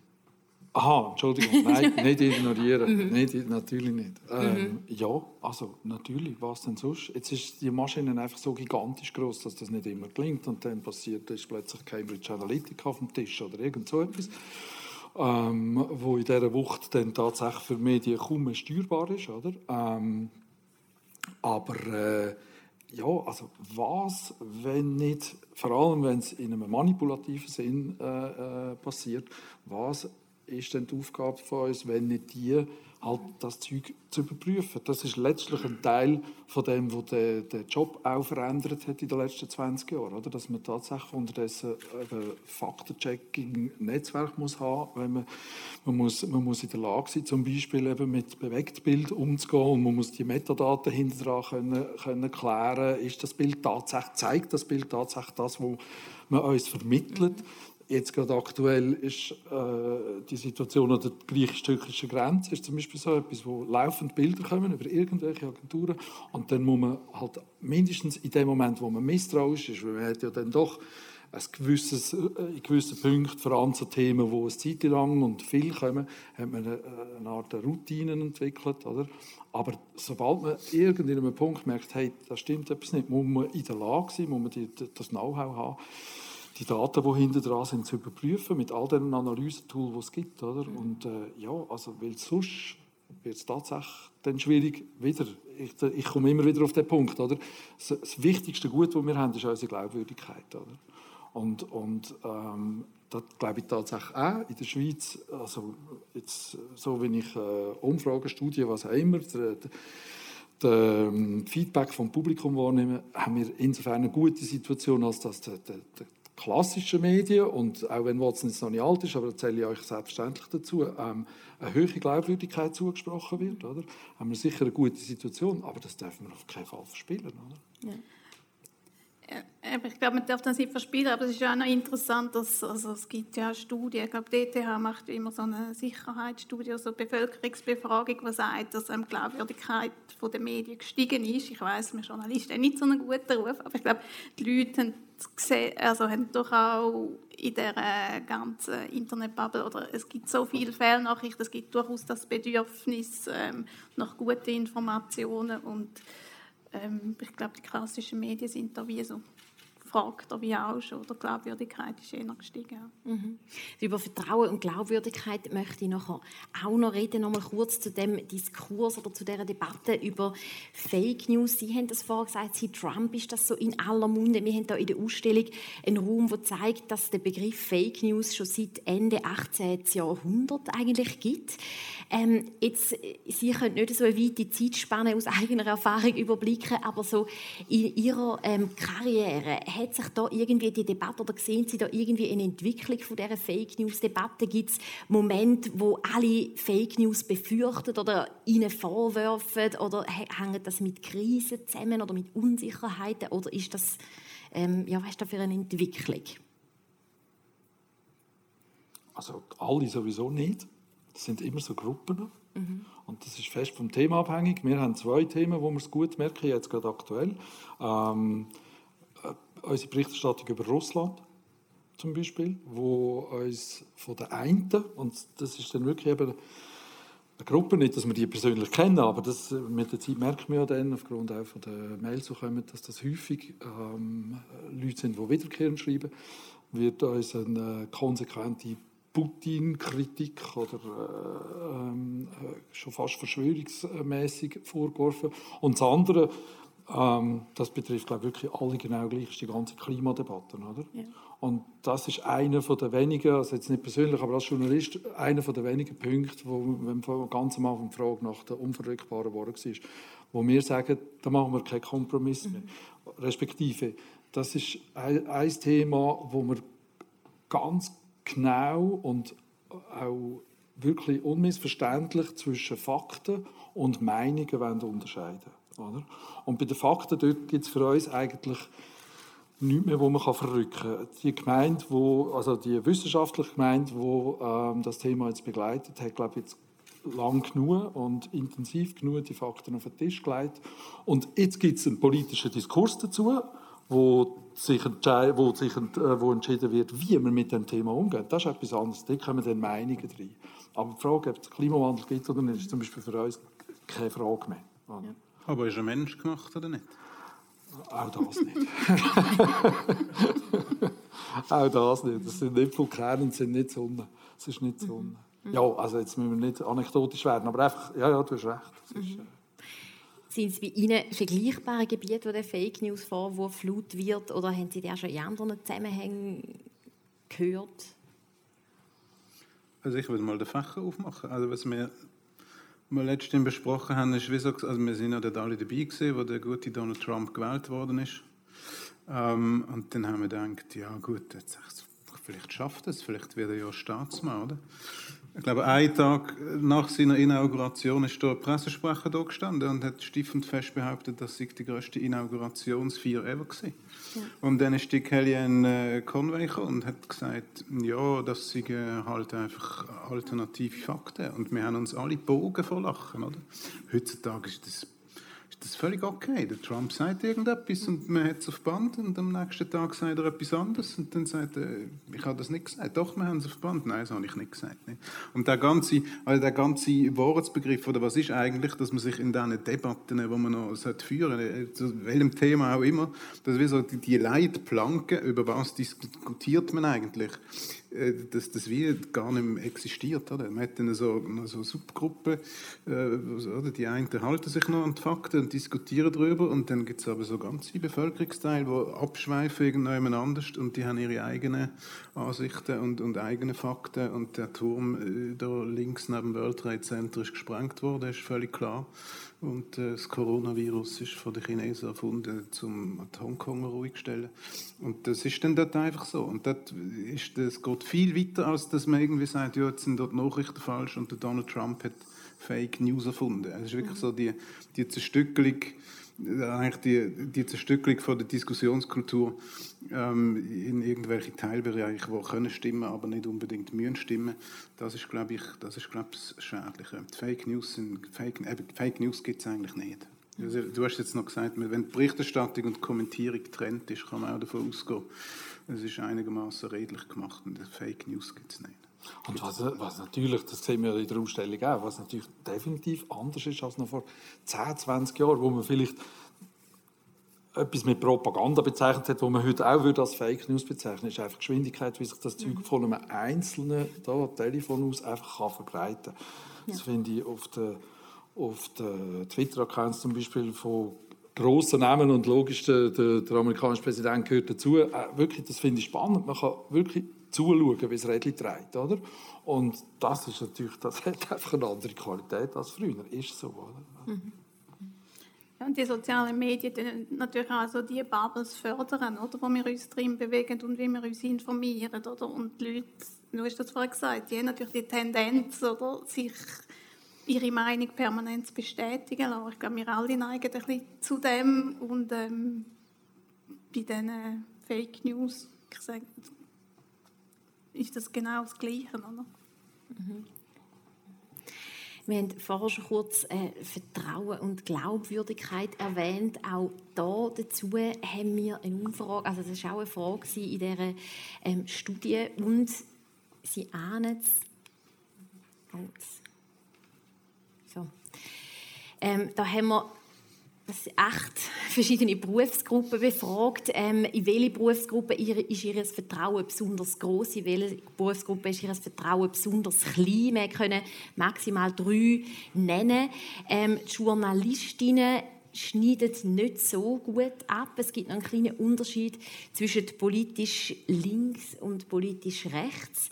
Aha, Entschuldigung, nein, nicht ignorieren. Mhm. nicht, natürlich nicht. Ähm, mhm. Ja, also natürlich, was denn sonst? Jetzt ist die Maschine einfach so gigantisch groß, dass das nicht immer klingt und dann passiert ist plötzlich Cambridge Analytica auf dem Tisch oder irgend so etwas, ähm, wo in dieser Wucht dann tatsächlich für Medien kaum mehr steuerbar ist, oder? Ähm, aber äh, ja, also was, wenn nicht, vor allem wenn es in einem manipulativen Sinn äh, äh, passiert, was ist denn die Aufgabe von uns, wenn nicht die, halt das Zeug zu überprüfen. Das ist letztlich ein Teil von dem, was der, der Job auch verändert hat in den letzten 20 Jahren. Oder? Dass man tatsächlich unterdessen ein Faktenchecking-Netzwerk muss haben wenn man, man, muss, man muss in der Lage sein, zum Beispiel eben mit Bewegtbild umzugehen und man muss die Metadaten hinterher können, können klären, ist das Bild tatsächlich, zeigt das Bild tatsächlich das, was man uns vermittelt. Jetzt gerade aktuell ist äh, die Situation an der griechisch-türkischen Grenze ist zum Beispiel so etwas, wo laufend Bilder kommen über irgendwelche Agenturen und dann muss man halt mindestens in dem Moment, wo man misstrauisch ist, weil man hat ja dann doch ein gewisses, äh, in gewissen Punkten, vor allem zu Themen, die eine Zeit lang und viel kommen, hat man eine, eine Art Routinen entwickelt. Oder? Aber sobald man irgendeinem Punkt merkt, hey, da stimmt etwas nicht, muss man in der Lage sein, muss man das Know-how haben, die Daten, die hinter dran sind, zu überprüfen mit all den Analysetools, die es gibt. Oder? Und äh, ja, also, weil sonst wird es tatsächlich dann schwierig wieder. Ich, ich, komme immer wieder auf den Punkt. Oder? Das, das wichtigste Gut, das wir haben, ist unsere Glaubwürdigkeit. Oder? Und, und ähm, das glaube ich tatsächlich auch in der Schweiz, also jetzt, so wenn ich äh, Umfragen, Studien, was auch immer, der, der, ähm, Feedback vom Publikum wahrnehme, haben wir insofern eine gute Situation, als dass der, der, der klassischen Medien, und auch wenn Watson jetzt noch nicht alt ist, aber da zähle ich euch selbstverständlich dazu, ähm, eine höhere Glaubwürdigkeit zugesprochen wird, oder? haben wir sicher eine gute Situation, aber das dürfen wir auf keinen Fall verspielen. Oder? Ja. Ich glaube, man darf das nicht verspielen, aber es ist auch noch interessant, dass also es gibt ja Studien, ich glaube, DTH macht immer so eine Sicherheitsstudie, so eine Bevölkerungsbefragung, die sagt, dass die Glaubwürdigkeit der Medien gestiegen ist. Ich weiß, wir Journalisten haben nicht so einen guten Ruf, aber ich glaube, die Leute haben, gesehen, also haben doch auch in der ganzen Internetbubble, oder es gibt so viele Fehlnachrichten, es gibt durchaus das Bedürfnis ähm, nach guten Informationen und ähm, ich glaube, die klassischen Medien sind da wie so gefragt, wie auch schon. Oder Glaubwürdigkeit ist eher gestiegen. Mhm. Über Vertrauen und Glaubwürdigkeit möchte ich nachher auch noch reden, noch mal kurz zu dem Diskurs oder zu dieser Debatte über Fake News. Sie haben das vorher gesagt, seit Trump ist das so in aller Munde. Wir haben da in der Ausstellung einen Raum, der zeigt, dass der Begriff Fake News schon seit Ende 18. Jahrhundert eigentlich gibt. Ähm, jetzt, Sie können nicht so eine weite Zeitspanne aus eigener Erfahrung überblicken, aber so in Ihrer ähm, Karriere hat sich da irgendwie die Debatte oder sehen Sie da irgendwie eine Entwicklung von dieser Fake News Debatte? Gibt es Momente, wo alle Fake News befürchten oder ihnen vorwerfen oder hängt das mit Krisen zusammen oder mit Unsicherheiten oder ist das ähm, ja, was ist das für eine Entwicklung? Also alle sowieso nicht. Das sind immer so Gruppen. Mhm. Und das ist fest vom Thema abhängig. Wir haben zwei Themen, wo wir es gut merken, jetzt gerade aktuell. Ähm, unsere Berichterstattung über Russland zum Beispiel, wo uns von der einen, und das ist dann wirklich eben eine Gruppe, nicht, dass wir die persönlich kennen, aber das, mit der Zeit merkt man ja dann, aufgrund auch von der Mails, die kommen, dass das häufig ähm, Leute sind, die wiederkehrend schreiben, wird uns eine konsequente Putin-Kritik oder äh, ähm, schon fast verschwörungsmäßig vorgeworfen. Und das andere, ähm, das betrifft glaube ich, wirklich alle genau gleich, ist die ganze Klimadebatte. Oder? Ja. Und das ist einer von der wenigen, also jetzt nicht persönlich, aber als Journalist, einer von der wenigen Punkte, wo, wenn von ganz am Anfang die Frage nach der unverrückbaren Worte war, wo wir sagen, da machen wir keinen Kompromiss mehr. Mhm. Respektive, das ist ein, ein Thema, wo wir ganz genau und auch wirklich unmissverständlich zwischen Fakten und Meinungen unterscheiden oder? Und bei den Fakten gibt es für uns eigentlich nichts mehr, wo man verrücken kann. Die Gemeinde, wo, also die wissenschaftliche Gemeinde, die ähm, das Thema jetzt begleitet, hat, glaube ich, jetzt lang genug und intensiv genug die Fakten auf den Tisch gelegt. Und jetzt gibt es einen politischen Diskurs dazu, wo sich, wo sich äh, wo entschieden wird, wie man mit dem Thema umgeht. Das ist etwas anderes. Da kommen dann Meinungen rein. Aber die Frage, ob es Klimawandel gibt oder nicht, ist zum Beispiel für uns keine Frage mehr. Ja. Aber ist er Mensch gemacht oder nicht? Auch das nicht. Auch das nicht. Das sind nicht Vulkane und sind nicht Sonne. Es ist nicht Sonne. Mhm. Ja, also jetzt müssen wir nicht anekdotisch werden, aber einfach, ja, ja, du hast recht. Ist, mhm. Sind es bei Ihnen vergleichbare Gebiete, wo der Fake News Vorwurf laut wird, oder haben Sie das schon in anderen Zusammenhängen gehört? Also ich würde mal den Fächer aufmachen. Also was mir wir letztens besprochen haben, ist wie so, also wir sind ja dort alle dabei gewesen, wo der gute Donald Trump gewählt worden ist. Ähm, und dann haben wir gedacht, ja gut, jetzt, vielleicht schafft es, vielleicht wird er ja Staatsmann, oder? Ich glaube, einen Tag nach seiner Inauguration ist ein Pressesprecher da gestanden und hat stiefend fest behauptet, dass sie die größte Inaugurationsfeier ever war. Ja. Und dann ist die Kellyanne Conway gekommen und hat gesagt, ja, das sind halt einfach alternative Fakten. Und wir haben uns alle Bogen vor Lachen, oder? Heutzutage ist das das ist völlig okay. Der Trump sagt irgendetwas und man hat es auf Band und am nächsten Tag sagt er etwas anderes und dann sagt er, ich habe das nicht gesagt. Doch, wir haben es auf Band. Nein, das habe ich nicht gesagt. Und der ganze, also der ganze Wahrheitsbegriff, oder was ist eigentlich, dass man sich in diesen Debatten, die man noch führen sollte, zu welchem Thema auch immer, dass wir so die, Leitplanken, über was diskutiert man eigentlich, äh, dass das wie gar nicht mehr existiert. Oder? Man hat dann so, so Subgruppen, äh, oder? die einen halten sich noch an die Fakten und diskutieren darüber und dann gibt es aber so ganze Bevölkerungsteile, die abschweifen irgendjemand anders und die haben ihre eigenen Ansichten und, und eigene Fakten und der Turm äh, da links neben dem World Trade Center ist gesprengt worden, ist völlig klar. Und äh, das Coronavirus ist von den Chinesen erfunden, um die Hongkonger ruhig zu stellen. Und das ist dann dort einfach so. Und dort ist, das geht viel weiter, als dass man irgendwie sagt, ja, jetzt sind dort Nachrichten falsch und der Donald Trump hat Fake News erfunden. Es ist wirklich so die, die Zerstückelung eigentlich die, die Zerstückelung von der Diskussionskultur in irgendwelche Teilbereiche, die können stimmen, aber nicht unbedingt müssen stimmen, das ist, glaube ich, das ist, glaube ich, schädlich. Fake News, sind, Fake, äh, Fake News gibt es eigentlich nicht. Also, du hast jetzt noch gesagt, wenn Berichterstattung und Kommentierung getrennt ist, kann man auch davon ausgehen, es ist einigermaßen redlich gemacht und Fake News gibt es nicht. Und was, was, natürlich, das sehen wir in der Ausstellung auch, was natürlich definitiv anders ist als noch vor 10, 20 Jahren, wo man vielleicht etwas mit Propaganda bezeichnet hat, wo man heute auch würde als Fake News bezeichnen ist einfach Geschwindigkeit, wie sich das Zeug mhm. von einem einzelnen da, Telefon aus einfach kann verbreiten kann. Ja. Das finde ich auf den, auf den Twitter-Accounts zum Beispiel von grossen Namen und logisch, der, der, der amerikanische Präsident gehört dazu. Äh, wirklich, das finde ich spannend. Man kann wirklich zuschauen, wie es Rädchen trägt, oder? Und das ist natürlich, das hat einfach eine andere Qualität als früher, ist so, oder? Mhm. Ja, und die sozialen Medien natürlich auch so die Bubbles fördern, oder, wo wir uns drin bewegen und wie wir uns informieren, oder? Und die Leute, du hast das vorhin gesagt, die haben natürlich die Tendenz, oder, sich ihre Meinung permanent zu bestätigen lassen. Ich glaube, wir alle neigen ein bisschen zu dem und ähm, bei diesen Fake News, ich sage, ist das genau das Gleiche. Oder? Mhm. Wir haben vorher schon kurz äh, Vertrauen und Glaubwürdigkeit erwähnt. Auch da dazu haben wir eine Umfrage, also das war auch eine Frage in dieser ähm, Studie und Sie ahnen es. So. Ähm, da haben wir acht verschiedene Berufsgruppen befragt. Ähm, in welche Berufsgruppe ist ihr Vertrauen besonders groß? In welche Berufsgruppe ist ihr Vertrauen besonders klein? Wir können maximal drei nennen. Ähm, die Journalistinnen schneiden nicht so gut ab. Es gibt noch einen kleinen Unterschied zwischen politisch links und politisch rechts.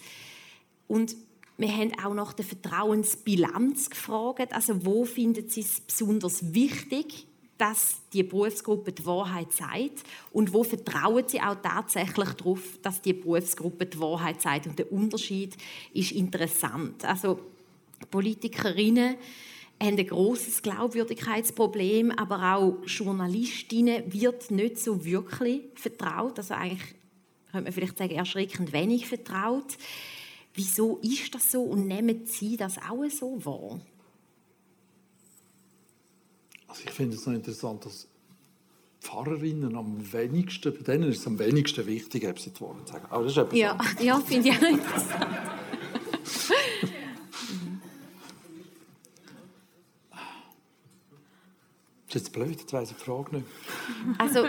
Und wir haben auch nach der Vertrauensbilanz gefragt. Also wo finden Sie es besonders wichtig, dass die Berufsgruppe die Wahrheit sagt und wo vertrauen sie auch tatsächlich darauf, dass die Berufsgruppe die Wahrheit sagt. Und der Unterschied ist interessant. Also Politikerinnen haben ein großes Glaubwürdigkeitsproblem, aber auch Journalistinnen wird nicht so wirklich vertraut. Also eigentlich könnte man vielleicht sagen erschreckend wenig vertraut. Wieso ist das so und nehmen Sie das auch so wahr? Also ich finde es noch interessant, dass Pfarrerinnen am wenigsten, bei denen ist es am wenigsten wichtig, ob sie die Wahrheit sagen. Aber das ist ja, ja finde ich auch interessant. Das ist jetzt blöd, jetzt weiss ich die Frage nicht. Also,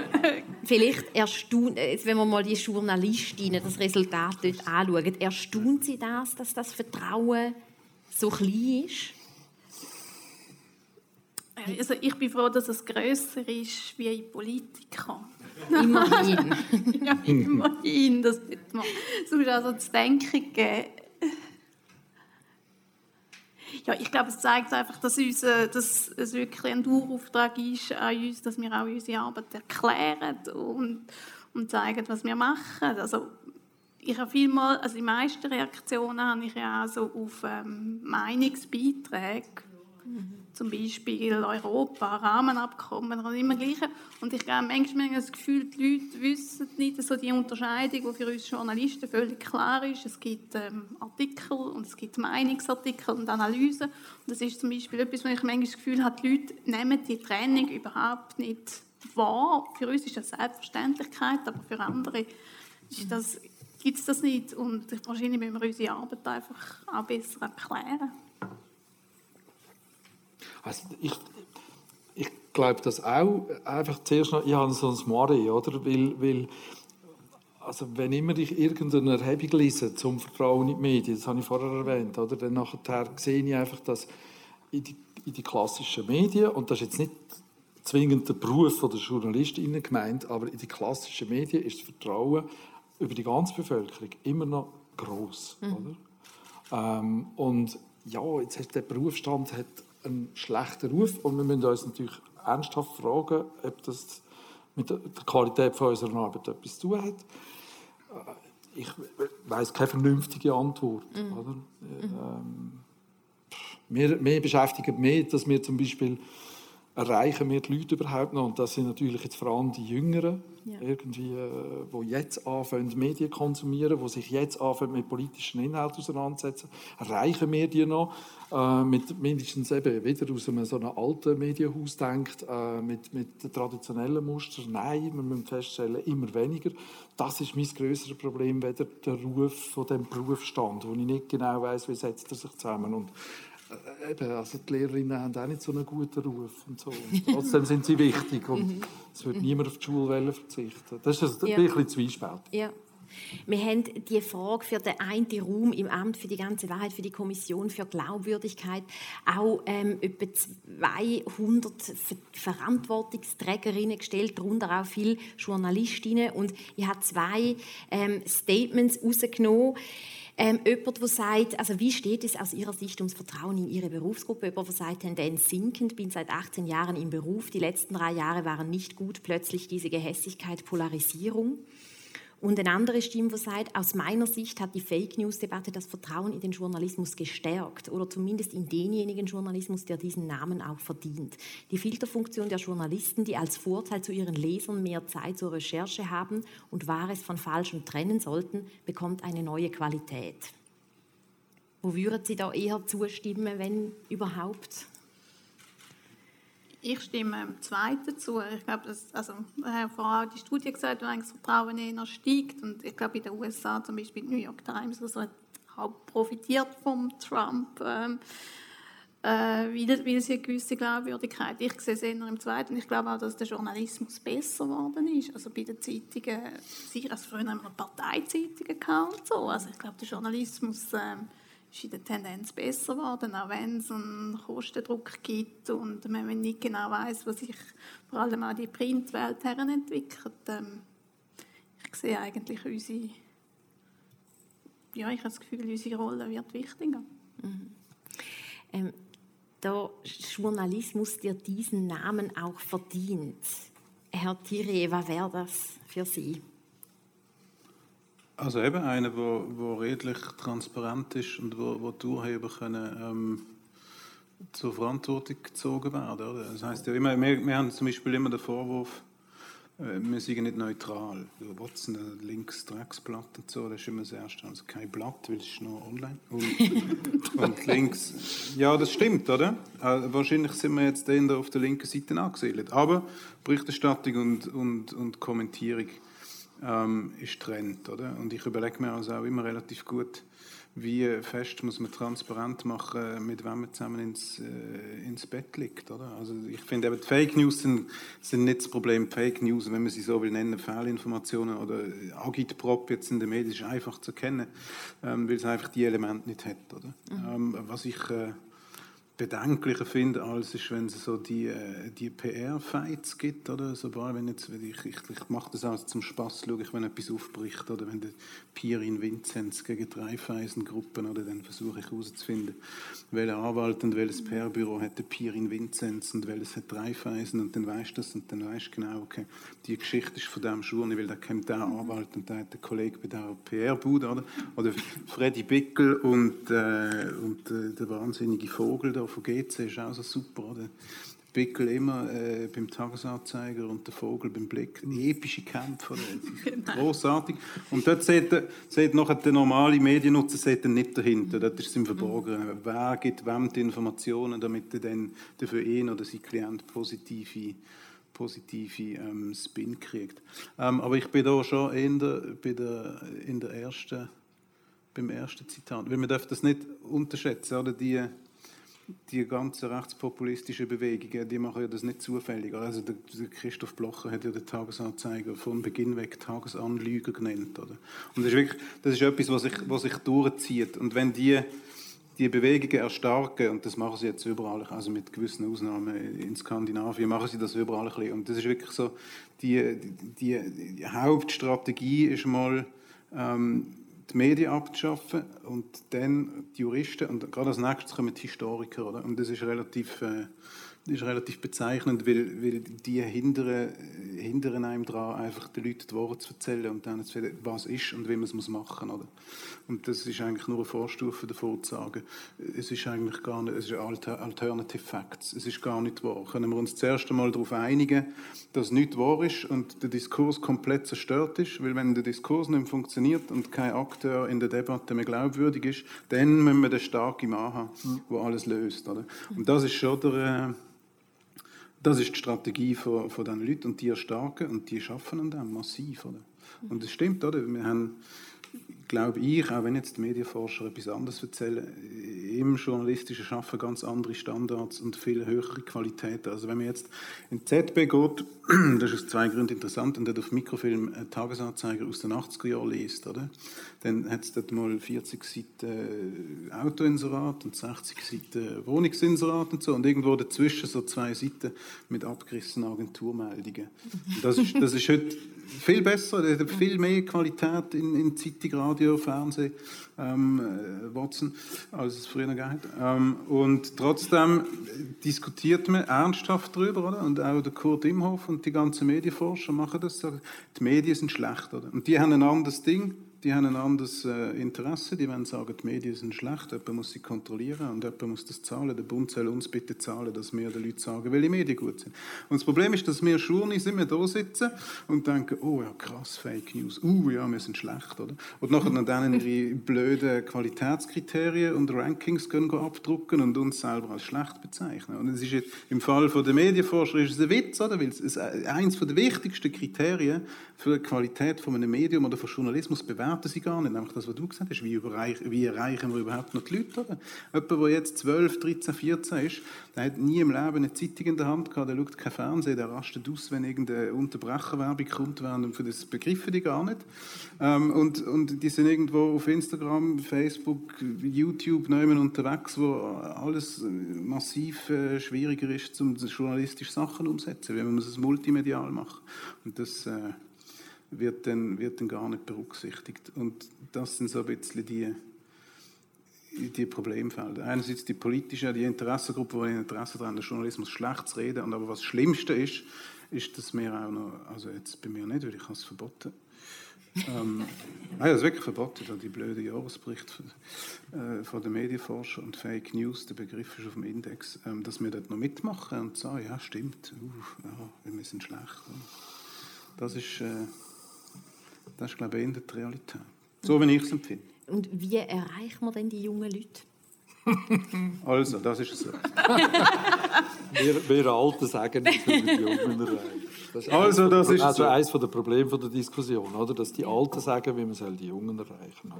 vielleicht erstaunt, wenn wir mal die Journalistinnen das Resultat dort anschauen, erstaunt Sie das, dass das Vertrauen so klein ist? Also ich bin froh, dass es grösser ist wie in Politiker. Immerhin. ja, immerhin. Das wird mir sonst also zu denken geben. Ja, ich glaube, es zeigt einfach, dass, uns, dass es wirklich ein Dauerauftrag ist an uns, dass wir auch unsere Arbeit erklären und, und zeigen, was wir machen. Also, ich habe vielmal, also die meisten Reaktionen habe ich ja auch so auf ähm, Meinungsbeiträge zum Beispiel Europa, Rahmenabkommen oder immer gleiche. Und ich glaube, manchmal habe das Gefühl, die Leute wissen nicht so die Unterscheidung, die für uns Journalisten völlig klar ist. Es gibt ähm, Artikel und es gibt Meinungsartikel und Analysen. Und das ist zum Beispiel etwas, wo ich manchmal das Gefühl habe, die Leute nehmen die Trennung überhaupt nicht wahr. Für uns ist das Selbstverständlichkeit, aber für andere ist das, gibt es das nicht. Und wahrscheinlich müssen wir unsere Arbeit einfach auch besser erklären. Also ich, ich glaube das auch. Einfach zuerst noch, ich habe so ein Moire, oder? Weil, weil also wenn immer ich irgendeine Erhebung lese zum Vertrauen in die Medien, das habe ich vorher erwähnt, oder? dann nachher sehe ich einfach, dass in die, in die klassischen Medien, und das ist jetzt nicht zwingend der Beruf der JournalistInnen gemeint, aber in die klassischen Medien ist das Vertrauen über die ganze Bevölkerung immer noch groß, mhm. oder? Ähm, und ja, jetzt hat der Berufsstand hat einen schlechten Ruf und wir müssen uns natürlich ernsthaft fragen, ob das mit der Qualität von unserer Arbeit etwas zu tun hat. Äh, ich weiß keine vernünftige Antwort. Mhm. Oder? Ähm, mir, mir beschäftigt mehr, dass wir zum Beispiel erreichen wir die Leute überhaupt noch? Und das sind natürlich jetzt vor allem die Jüngeren, ja. irgendwie, äh, wo jetzt anfangen, Medien konsumieren, wo sich jetzt anfangen, mit politischen Inhalten auseinandersetzen. Erreichen wir die noch? Äh, mit mindestens eben wieder aus einem so einem alten Medienhaus denkt, äh, mit, mit traditionellen Mustern. Nein, wir müssen feststellen, immer weniger. Das ist mein grösseres Problem, weder der Ruf von dem Berufsstand, wo ich nicht genau weiß, wie setzt er sich zusammen. Und eben, also die Lehrerinnen haben auch nicht so einen guten Ruf und so. Und trotzdem sind sie wichtig und mhm. es wird niemand auf die Schulwelle verzichten. Das ist ein ja. bisschen zwiespältig. Ja. Wir haben die Frage für den einen Raum im Amt für die ganze Wahrheit, für die Kommission für Glaubwürdigkeit, auch ähm, etwa 200 Verantwortungsträgerinnen gestellt, darunter auch viele Journalistinnen. Und ich habe zwei ähm, Statements rausgenommen. Ähm, jemand, der sagt, also wie steht es aus Ihrer Sicht ums Vertrauen in Ihre Berufsgruppe? Jemand, der sagt, Tendenz sinkend, bin seit 18 Jahren im Beruf, die letzten drei Jahre waren nicht gut, plötzlich diese Gehässigkeit, Polarisierung. Und eine andere Stimme, die sagt, aus meiner Sicht hat die Fake News-Debatte das Vertrauen in den Journalismus gestärkt oder zumindest in denjenigen Journalismus, der diesen Namen auch verdient. Die Filterfunktion der Journalisten, die als Vorteil zu ihren Lesern mehr Zeit zur Recherche haben und Wahres von Falschem trennen sollten, bekommt eine neue Qualität. Wo würden Sie da eher zustimmen, wenn überhaupt? Ich stimme dem Zweiten zu. Ich glaube, dass, also, Herr vorher die Studie gesagt, dass das Vertrauen eher steigt. Und ich glaube, in den USA, zum Beispiel die New York Times, also hat auch profitiert vom Trump, ähm, äh, weil sie eine gewisse Glaubwürdigkeit. Ich sehe es eher im Zweiten. Ich glaube auch, dass der Journalismus besser geworden ist. Also bei den Zeitungen, sicher, als früher haben wir Parteizeitungen gehabt so. Also ich glaube, der Journalismus ähm, ist in der Tendenz besser geworden, auch wenn es einen Kostendruck gibt und man nicht genau weiß, was sich vor allem auch die Printwelt entwickelt. Ähm, ich sehe eigentlich unsere, ja, ich habe das Gefühl, unsere Rolle wird wichtiger. Mhm. Ähm, der Journalismus, der diesen Namen auch verdient. Herr Thierry, was wäre das für Sie? Also eben einer, wo, wo redlich transparent ist und wo, wo die Urheber können, ähm, zur Verantwortung gezogen werden. Oder? Das heißt ja immer, wir, wir haben zum Beispiel immer den Vorwurf, äh, wir sind nicht neutral. Watson, links Drecksblatt und so, das ist immer das Erste. Also kein Blatt, weil es ist noch online. Und, und links, ja, das stimmt, oder? Also wahrscheinlich sind wir jetzt auf der linken Seite angesiedelt. Aber Berichterstattung und, und, und Kommentierung ähm, ist Trend. Oder? Und ich überlege mir also auch immer relativ gut, wie fest muss man transparent machen, mit wem man zusammen ins, äh, ins Bett liegt. Oder? Also ich finde eben, die Fake News sind, sind nicht das Problem. Fake News, wenn man sie so will nennen, Fehlinformationen oder Agitprop jetzt in den Medien, ist einfach zu erkennen, ähm, weil es einfach die Elemente nicht hat. Oder? Mhm. Ähm, was ich... Äh, bedenklicher finde, als ist, wenn es so die, äh, die PR-Fights gibt, oder? Sobald, wenn jetzt, ich, ich, ich mache das auch zum Spaß, schaue ich, wenn etwas aufbricht, oder wenn der Pirin Vinzenz gegen drei Feisengruppen, oder dann versuche ich herauszufinden, welcher Anwalt und welches PR-Büro hat der Pirin Vinzenz und welches hat drei Feisen und dann weißt du das und dann weißt du genau, okay, die Geschichte ist von dem Schurni, weil da kommt der Anwalt und der hat der Kollege bei der PR-Bude, oder? Oder Freddy Bickel und, äh, und äh, der wahnsinnige Vogel da von GC ist auch so super, oder? Pickel immer äh, beim Tagesanzeiger und der Vogel beim Blick. Epische Kämpfe? Genau. großartig. Und dort sieht, sieht nachher der normale Mediennutzer sieht er nicht dahinter. Dort ist es im Verborgenen. Wer gibt wem die Informationen, damit er dann für ihn oder sein Klient positive, positive ähm, Spin kriegt. Ähm, aber ich bin da schon in der, bei der, in der ersten, beim ersten Zitat. Weil man darf das nicht unterschätzen, oder? Die, die ganzen rechtspopulistischen Bewegungen, die machen ja das nicht zufällig. Also der, Christoph Blocher hat ja den Tagesanzeiger von Beginn weg Tagesanlüger genannt. Oder? Und das ist wirklich, das ist etwas, was sich, was sich durchzieht. Und wenn die, die Bewegungen erstarken, und das machen sie jetzt überall, also mit gewissen Ausnahmen in Skandinavien machen sie das überall ein bisschen. Und das ist wirklich so, die, die, die Hauptstrategie ist mal, ähm, die Medien abzuschaffen und dann die Juristen und gerade als nächstes kommen die Historiker. Oder? Und das ist relativ, äh, ist relativ bezeichnend, weil, weil die hindern, hindern einem daran, einfach den Leuten die Worte zu erzählen und dann zu erzählen, was ist und wie man es muss machen oder? Und das ist eigentlich nur eine Vorstufe davor zu sagen, es ist eigentlich gar nicht, es ist Alter, Alternative Facts, es ist gar nicht wahr. Können wir uns zuerst einmal darauf einigen, dass nicht wahr ist und der Diskurs komplett zerstört ist, weil wenn der Diskurs nicht funktioniert und kein Akteur in der Debatte mehr glaubwürdig ist, dann müssen wir den starken Mann haben, der alles löst. Oder? Und das ist schon der... Das ist die Strategie von, von diesen Leuten und die erstarken und die schaffen an dem massiv. Oder? Und es stimmt, oder? Wir haben, glaube ich, auch wenn jetzt die Medienforscher etwas anderes erzählen, im journalistischen Schaffen ganz andere Standards und viel höhere Qualität. Also wenn man jetzt in ZB geht, das ist aus zwei Gründen interessant, und dort auf Mikrofilm Tagesanzeiger aus den 80er Jahren liest, oder? dann hat es dort mal 40 Seiten Autoinserat und 60 Seiten Wohnungsinserat und so und irgendwo dazwischen so zwei Seiten mit abgerissenen Agenturmeldungen. Das ist, das ist heute viel besser, viel mehr Qualität in, in Zeitung, Radio, Fernsehen, ähm, äh, Watson, als es früher hat. Ähm, und trotzdem diskutiert man ernsthaft darüber, oder? Und auch der Kurt Imhoff und die ganzen Medienforscher machen das, die Medien sind schlecht, oder? Und die haben ein anderes Ding, die haben ein anderes äh, Interesse, die wollen sagen, die Medien sind schlecht, jemand muss sie kontrollieren und jemand muss das zahlen. Der Bund soll uns bitte zahlen, dass wir den Leuten sagen, welche Medien gut sind. Und das Problem ist, dass wir Schurni sind, wir da sitzen und denken, oh ja, krass, Fake News, uh ja, wir sind schlecht, oder? Und nachher dann ihre blöden Qualitätskriterien und Rankings können abdrucken und uns selber als schlecht bezeichnen. Und es ist jetzt, im Fall der Medienforscher ist es ein Witz, oder? Weil es eines der wichtigsten Kriterien für die Qualität von einem Medium oder von Journalismus bewerten sie gar nicht. Nämlich das, was du gesagt hast, wie, überreich, wie erreichen wir überhaupt noch die Leute? Jemand, der jetzt 12, 13, 14 ist, der hat nie im Leben eine Zeitung in der Hand gehabt, der schaut kein Fernsehen, der rastet aus, wenn irgendeine Unterbrecherwerbung kommt, während für das begriffen die gar nicht. Ähm, und, und die sind irgendwo auf Instagram, Facebook, YouTube nehmen unterwegs, wo alles massiv äh, schwieriger ist, um journalistische Sachen umzusetzen, weil man es multimedial machen. Und das äh, wird, dann, wird dann gar nicht berücksichtigt. Und das sind so ein bisschen die, die Problemfelder. Einerseits die politische, die Interessengruppe, die Interesse daran den Journalismus schlecht zu reden. Und aber was Schlimmste ist, ist, dass wir auch noch, also jetzt bei mir nicht, weil ich habe es verboten. ähm, nein, das ist wirklich verboten, da die blöde Jahresbericht von, äh, von den Medienforschern und Fake News, der Begriff ist auf dem Index, ähm, dass wir dort noch mitmachen und sagen, ja, stimmt, uh, ja, wir sind schlecht. Das ist, äh, das ist glaube ich, eher die Realität. So, wie ich es empfinde. Und wie erreicht man denn die jungen Leute? Also, das ist es so. Wir, wir Alten sagen nicht, wie wir die Jungen erreichen. Das ist Also, eines das von- ist also so. eines der Probleme von der Diskussion, oder? dass die Alten sagen, wie man soll die Jungen erreichen soll.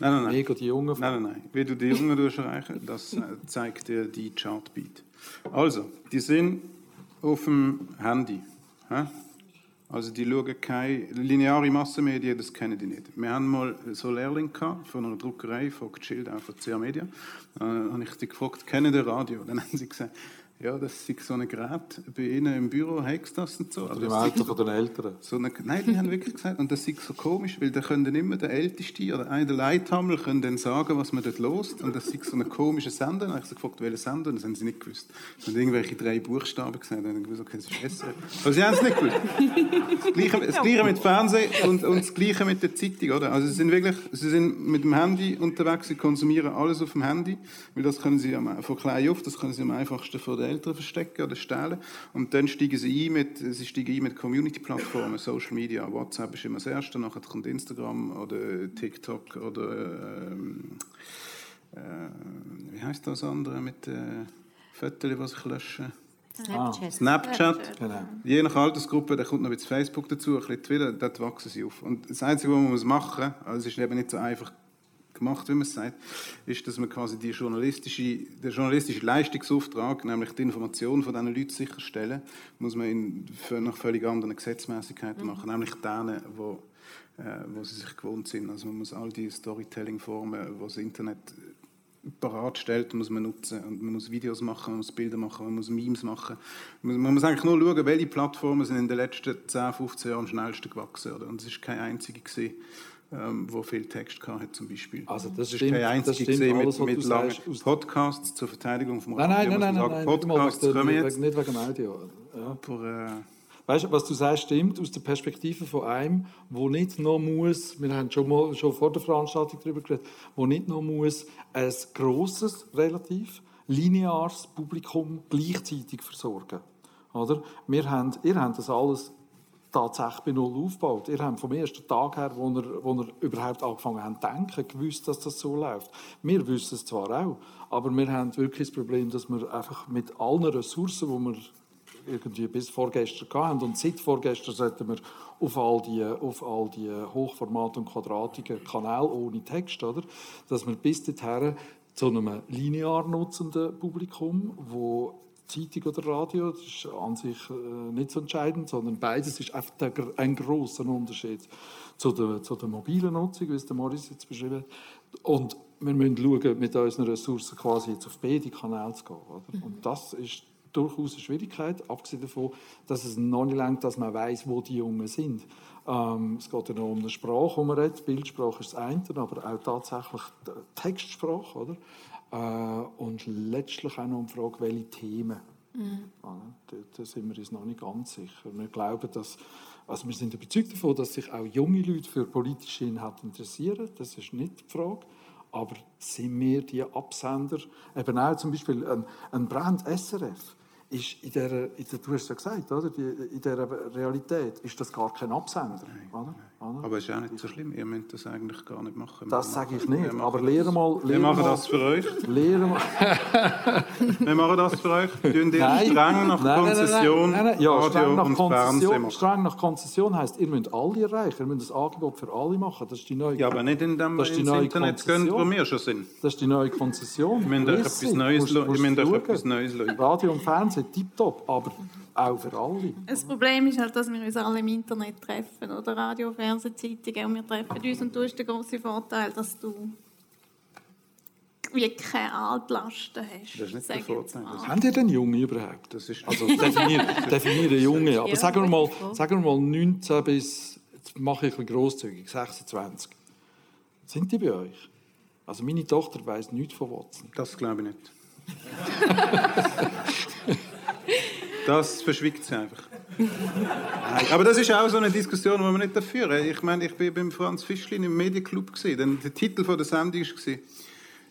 Nein, nein, nein. Mega die Jungen Nein, nein, nein. Wie du die Jungen erreichen, das äh, zeigt dir die Chartbeat. Also, die sind auf dem Handy. Also die schauen keine lineare Massenmedien, das kennen die nicht. Wir haben mal so einen Lehrling gehabt von einer Druckerei, von Geschild, auch von CA Media. Äh, habe ich die gefragt, kennen die Radio? Dann haben sie gesagt, ja, das ist so ein Gerät bei Ihnen im Büro, hast das und so. Oder Also im Alter von den Eltern. so eine, nein, die haben wirklich gesagt, und das ist so komisch, weil da können dann immer der Älteste oder einer der Leithammel können dann sagen, was man dort lost und das ist so ein komischer Sender. Dann habe ich sie gefragt, welcher Sender, und das haben sie nicht gewusst. Sie haben irgendwelche drei Buchstaben gesagt, und dann haben sie gesagt, okay, das ist SRF. Aber sie haben es nicht gewusst. Das Gleiche, das Gleiche mit Fernsehen und, und das Gleiche mit der Zeitung, oder? Also sie sind wirklich, sie sind mit dem Handy unterwegs, sie konsumieren alles auf dem Handy, weil das können sie am, von klein auf, das können sie am einfachsten vor den Eltern verstecken oder stehlen. Und dann steigen sie ein mit, sie steigen ein mit Community-Plattformen, Social Media, WhatsApp ist immer das Erste, nachher kommt Instagram oder TikTok oder ähm, äh, wie heißt das andere mit äh, Fotos, die sich löschen? Snapchat. Snapchat. Genau. Je nach Altersgruppe, da kommt noch ein bisschen Facebook dazu, ein bisschen Twitter, dort wachsen sie auf. Und das Einzige, was man machen muss, also es ist eben nicht so einfach gemacht, wie man es sagt, ist, dass man quasi die journalistische, den journalistischen Leistungsauftrag, nämlich die Information von diesen Leuten sicherstellen, muss man in, nach völlig anderen Gesetzmäßigkeiten machen, nämlich denen, wo, äh, wo sie sich gewohnt sind. Also man muss all die Storytelling-Formen, die das Internet parat stellt, muss man nutzen. Und man muss Videos machen, man muss Bilder machen, man muss Memes machen. Man muss eigentlich nur schauen, welche Plattformen sind in den letzten 10, 15 Jahren am schnellsten gewachsen. Oder? Und es ist keine einzige gesehen, ähm, wo viel Text hatte, zum Beispiel. Also das ist stimmt- keine einzige gesehen mit, mit langen Podcasts zur Verteidigung vom Nein, nein, Radio. nein, nein, nein, sagen, nein. Podcasts Nicht kommen jetzt. nicht wegen Audio. Ja. Aber, äh, Weißt du, was du sagst, stimmt aus der Perspektive von einem, wo nicht noch muss, wir haben schon mal schon vor der Veranstaltung darüber geredet, wo nicht noch muss ein grosses, relativ lineares Publikum gleichzeitig versorgen. Oder? Wir haben, ihr habt das alles tatsächlich bei Null aufgebaut. Ihr habt vom ersten Tag her, wo ihr, wo ihr überhaupt angefangen habt zu denken, gewusst, dass das so läuft. Wir wissen es zwar auch, aber wir haben wirklich das Problem, dass wir einfach mit allen Ressourcen, die wir irgendwie bis vorgestern hatten, und seit vorgestern sollten wir auf all die, auf all die Hochformat- und quadratigen Kanäle ohne Text, oder? dass wir bis dorthin zu einem linear nutzenden Publikum, wo Zeitung oder Radio, das ist an sich äh, nicht so entscheidend, sondern beides ist einfach ein großer Unterschied zu der, zu der mobilen Nutzung, wie es der Morris jetzt beschrieben hat. Und wir müssen schauen, mit unseren Ressourcen quasi jetzt auf beide Kanäle zu gehen. Oder? Und das ist durchaus eine Schwierigkeit, abgesehen davon, dass es noch nicht langt, dass man weiß, wo die Jungen sind. Ähm, es geht ja noch um eine Sprache, die man redet. Bildsprache ist das eine, aber auch tatsächlich Textsprache. Oder? Äh, und letztlich auch noch um die Frage, welche Themen. Ja, da, da sind wir uns noch nicht ganz sicher. Wir glauben, dass, also wir sind überzeugt davon, dass sich auch junge Leute für politische Inhalte interessieren. Das ist nicht die Frage. Aber sind wir die Absender? Eben auch zum Beispiel ein, ein Brand SRF ist in der, in der, du hast es ja gesagt, oder? In dieser Realität ist das gar kein Absender. Oder? Oder? aber es ist auch nicht so schlimm, ihr müsst das eigentlich gar nicht machen. Das Wir sage ich nicht. wir Aber lehre mal. Wir machen das für euch. Lehre mal. Wir machen das für euch. Tun ihr Nein. streng nach Nein, nein, nein, Konzession nein, nein, Ja, Radio streng nach und Konzession, streng nach Konzession heisst, ihr müsst alle erreichen. Ihr müsst das Angebot für alle machen. Das ist die neue, Ja, aber nicht in dem Das ist die ins neue Internet gehen, Konzession. wo wir schon sind. das ist die neue Konzession. Wir müssen euch etwas Neues schauen. Radio und Fernsehen, tipptopp, aber auch für alle. Das Problem ist halt, dass wir uns alle im Internet treffen, oder Radio, Fernsehen, Zeitungen, und wir treffen uns und du hast den grossen Vorteil, dass du wie keine Altlasten hast. Das ist nicht der Vorteil. Haben ihr denn Junge überhaupt? Das ist Also definieren, definieren Junge. Aber sagen wir, mal, sagen wir mal 19 bis, jetzt mache ich ein bisschen grosszügig, 26. Sind die bei euch? Also meine Tochter weiß nichts von Watson. Das glaube ich nicht. Das verschwiegt sie einfach. Nein, aber das ist auch so eine Diskussion, die wir nicht dafür führen. Ich meine, ich bin beim Franz Fischlin im Medienclub gesehen. Denn der Titel von der Sendung war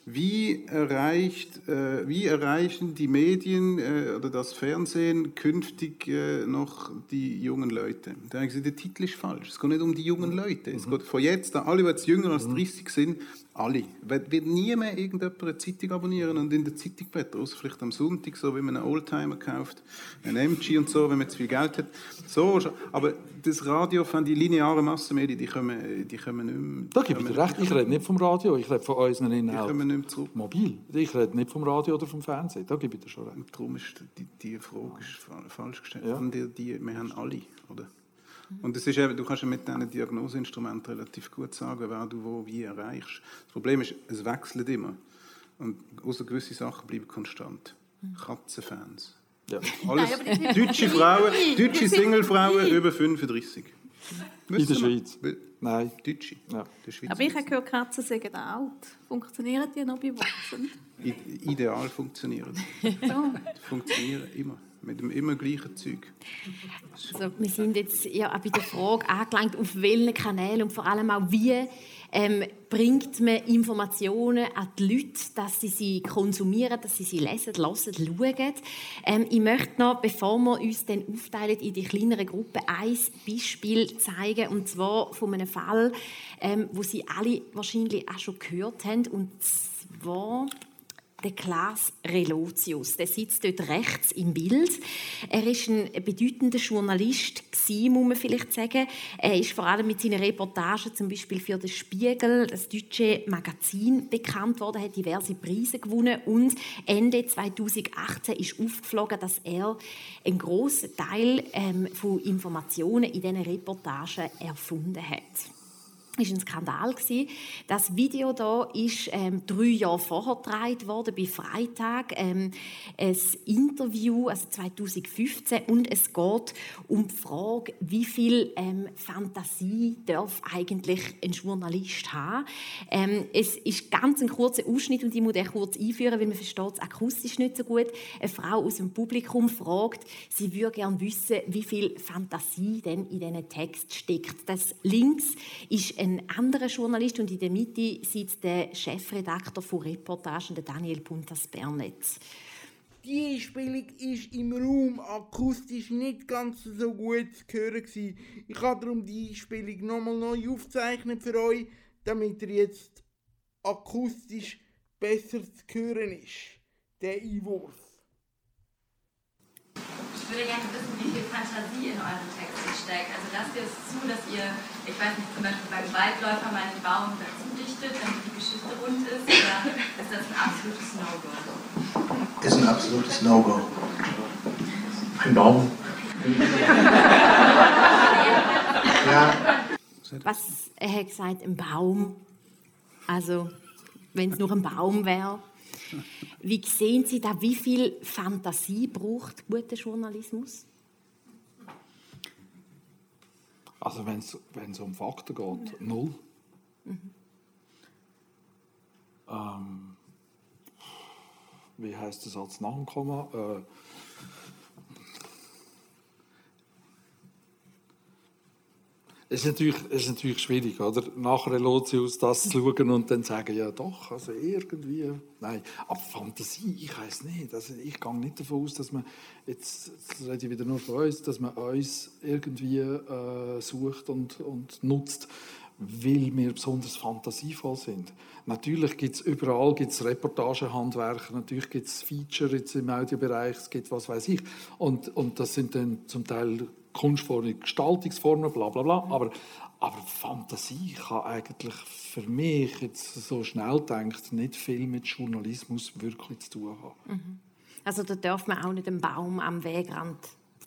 wie, erreicht, äh, wie erreichen die Medien äh, oder das Fernsehen künftig äh, noch die jungen Leute? Da habe ich gesagt, der Titel ist falsch. Es geht nicht um die jungen Leute. Es geht von jetzt an, alle, die jetzt jünger als 30 sind, alle. Wird, wird nie mehr irgendjemand eine Zeitung abonnieren und in der Zeitung blättern, außer vielleicht am Sonntag, so wie man einen Oldtimer kauft, einen MG und so, wenn man zu viel Geld hat. So, aber das Radio, von die linearen Massenmedien, die kommen, die kommen nicht mehr. Da gebe ich dir recht. Ich rede nicht vom Radio, ich rede von unseren Die kommen Inhalten. nicht mehr zurück. Mobil. Ich rede nicht vom Radio oder vom Fernsehen. Da gebe ich dir schon recht. Darum ist die, die Frage ist fa- falsch gestellt. Ja. Und Die, die, wir haben alle, oder? Und das ist eben, du kannst ja mit diesen Diagnoseinstrumenten relativ gut sagen, wer du wo wie erreichst. Das Problem ist, es wechselt immer. Und außer gewisse Sachen bleiben konstant. Katzenfans. Ja. Alles Nein, deutsche Frauen, deutsche Singlefrauen über 35. In der Wissen wir? Schweiz? Nein. Deutsche. Ja. Aber ich habe gehört, Katzen sagen alt. Funktionieren die noch bei Wachsen? Ideal funktionieren. Funktionieren immer. Mit dem immer gleichen Zeug. Also, wir sind jetzt ja auch bei der Frage angelangt, auf welchen Kanälen und vor allem auch wie ähm, bringt man Informationen an die Leute, dass sie sie konsumieren, dass sie sie lesen, hören, schauen. Ähm, ich möchte noch, bevor wir uns dann aufteilen in die kleineren Gruppen, ein Beispiel zeigen, und zwar von einem Fall, ähm, wo Sie alle wahrscheinlich auch schon gehört haben, und zwar der Klaas Relotius, der sitzt dort rechts im Bild. Er ist ein bedeutender Journalist gewesen, muss man vielleicht sagen. Er ist vor allem mit seinen Reportagen zum Beispiel für den Spiegel, das deutsche Magazin, bekannt worden, hat diverse Preise gewonnen und Ende 2018 ist aufgeflogen, dass er einen großen Teil ähm, von Informationen in diesen Reportagen erfunden hat ist ein Skandal gewesen. Das Video da ist ähm, drei Jahre vorher gedreht worden bei Freitag, ähm, ein Interview, also 2015, und es geht um die Frage, wie viel ähm, Fantasie darf eigentlich ein Journalist haben. Ähm, es ist ganz ein kurzer Ausschnitt und ich muss den kurz einführen, weil man versteht es akustisch nicht so gut. Eine Frau aus dem Publikum fragt, sie würde gerne wissen, wie viel Fantasie denn in diesen Text steckt. Das links ist ein anderer Journalist und in der Mitte sitzt der Chefredakteur von Reportagen, der Daniel Puntas Bernet. Die Einspielung ist im Raum akustisch nicht ganz so gut zu hören. Gewesen. Ich habe darum die Einspielung nochmal neu aufgezeichnet für euch, damit er jetzt akustisch besser zu hören ist. Der Einwurf. Ich würde gerne wissen, wie viel Fantasie in euren Texten steckt. Also lasst ihr es zu, dass ihr, ich weiß nicht, zum Beispiel beim Waldläufer mal einen Baum dazu dichtet, damit die Geschichte rund ist, oder ist das ein absolutes No-Go? ist ein absolutes No-Go. Ein Baum. ja, Was er hat gesagt, ein Baum. Also, wenn es nur ein Baum wäre. Wie sehen Sie da, wie viel Fantasie braucht guter Journalismus? Also wenn es um Fakten geht, null. Ähm, wie heißt das als nach dem Komma? Äh, es ist, natürlich, es ist natürlich schwierig, oder? Nach Relotius das zu schauen und dann sagen, ja doch, also irgendwie, nein. Aber Fantasie, ich weiß nicht. Also ich gehe nicht davon aus, dass man, jetzt rede ich wieder nur von uns, dass man uns irgendwie äh, sucht und, und nutzt, weil wir besonders fantasievoll sind. Natürlich gibt es überall gibt's Reportagehandwerker, natürlich gibt es Feature jetzt im Audiobereich, es gibt was weiß ich. Und, und das sind dann zum Teil kunstvolle Gestaltungsformen, bla bla bla. Aber, aber Fantasie kann eigentlich für mich jetzt so schnell denkt nicht viel mit Journalismus wirklich zu tun haben. Also da darf man auch nicht einen Baum am Wegrand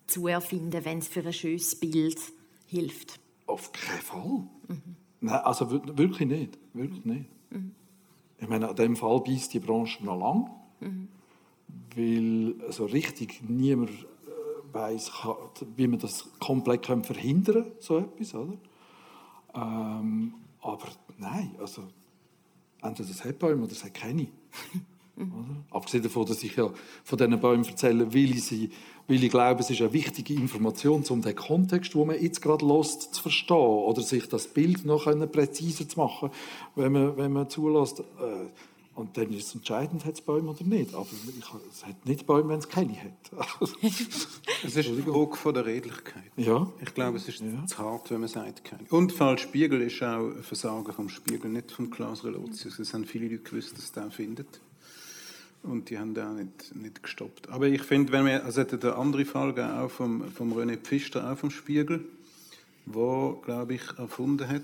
zu erfinden, wenn es für ein schönes Bild hilft. Auf keinen Fall. Nein, also wir- wirklich nicht. Wirklich nicht. Ich meine, in dem Fall beißt die Branche noch lang, weil so richtig niemand weiß, wie man das komplett verhindern kann, so etwas, oder? Ähm, aber nein, also entweder das hat Bäume oder das hat keine. Oder? Abgesehen davon, dass ich ja von diesen Bäumen erzähle, weil ich, sie, weil ich glaube, es ist eine wichtige Information, um den Kontext, wo man jetzt gerade lässt, zu verstehen oder sich das Bild noch präziser zu machen, wenn man, wenn man zulässt. Äh, Und dann ist es entscheidend, hat es Bäume oder nicht. Aber ich, es hat nicht Bäume, wenn es keine hat. Es ist ein Druck von der Redlichkeit. ja. Ich glaube, es ist zu hart, wenn man sagt, keine. Und falsch Spiegel ist auch ein Versagen vom Spiegel, nicht vom Klaus Relotius. Es haben viele Leute gewusst, dass der findet. Und die haben den auch nicht, nicht gestoppt. Aber ich finde, wenn wir, also es hat eine andere Fall gegeben, auch vom, vom René Pfister, auch vom Spiegel, wo, glaube ich, erfunden hat,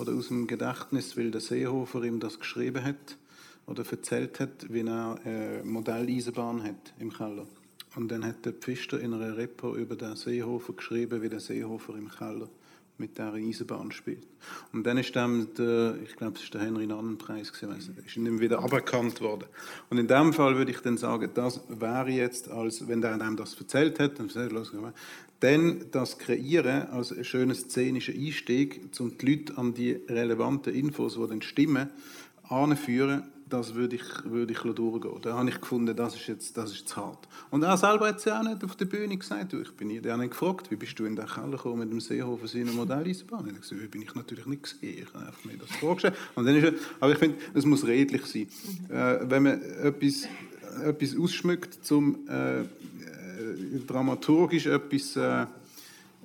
oder aus dem Gedächtnis, weil der Seehofer ihm das geschrieben hat, oder erzählt hat, wie er äh, Modelleisenbahn hat im Keller. Und dann hat der Pfister in einer Repo über den Seehofer geschrieben, wie der Seehofer im Keller mit der Eisenbahn spielt. Und dann ist dann der, ich glaube, es ist der Henry Nannen-Preis gewesen, ist ihm wieder aberkannt worden. Und in dem Fall würde ich dann sagen, das wäre jetzt, als wenn der einem das erzählt hat, dann dann das Kreieren als ein schöner szenischer Einstieg, um die Leute an die relevanten Infos, die dann stimmen, anführen, das würde ich, würde ich durchgehen. Da habe ich gefunden, das ist jetzt, das ist zu hart. Und er selber hat es ja auch nicht auf der Bühne gesagt. Ich bin hier nicht gefragt, wie bist du in den Keller gekommen mit dem Seehofer seiner Modelleisenbahn? Ich gesagt, wie bin ich natürlich nicht gesehen. Ich habe mir das vorgestellt. Und dann ist er, aber ich finde, es muss redlich sein. Äh, wenn man etwas, etwas ausschmückt, äh, äh dramaturgisch etwas... Äh,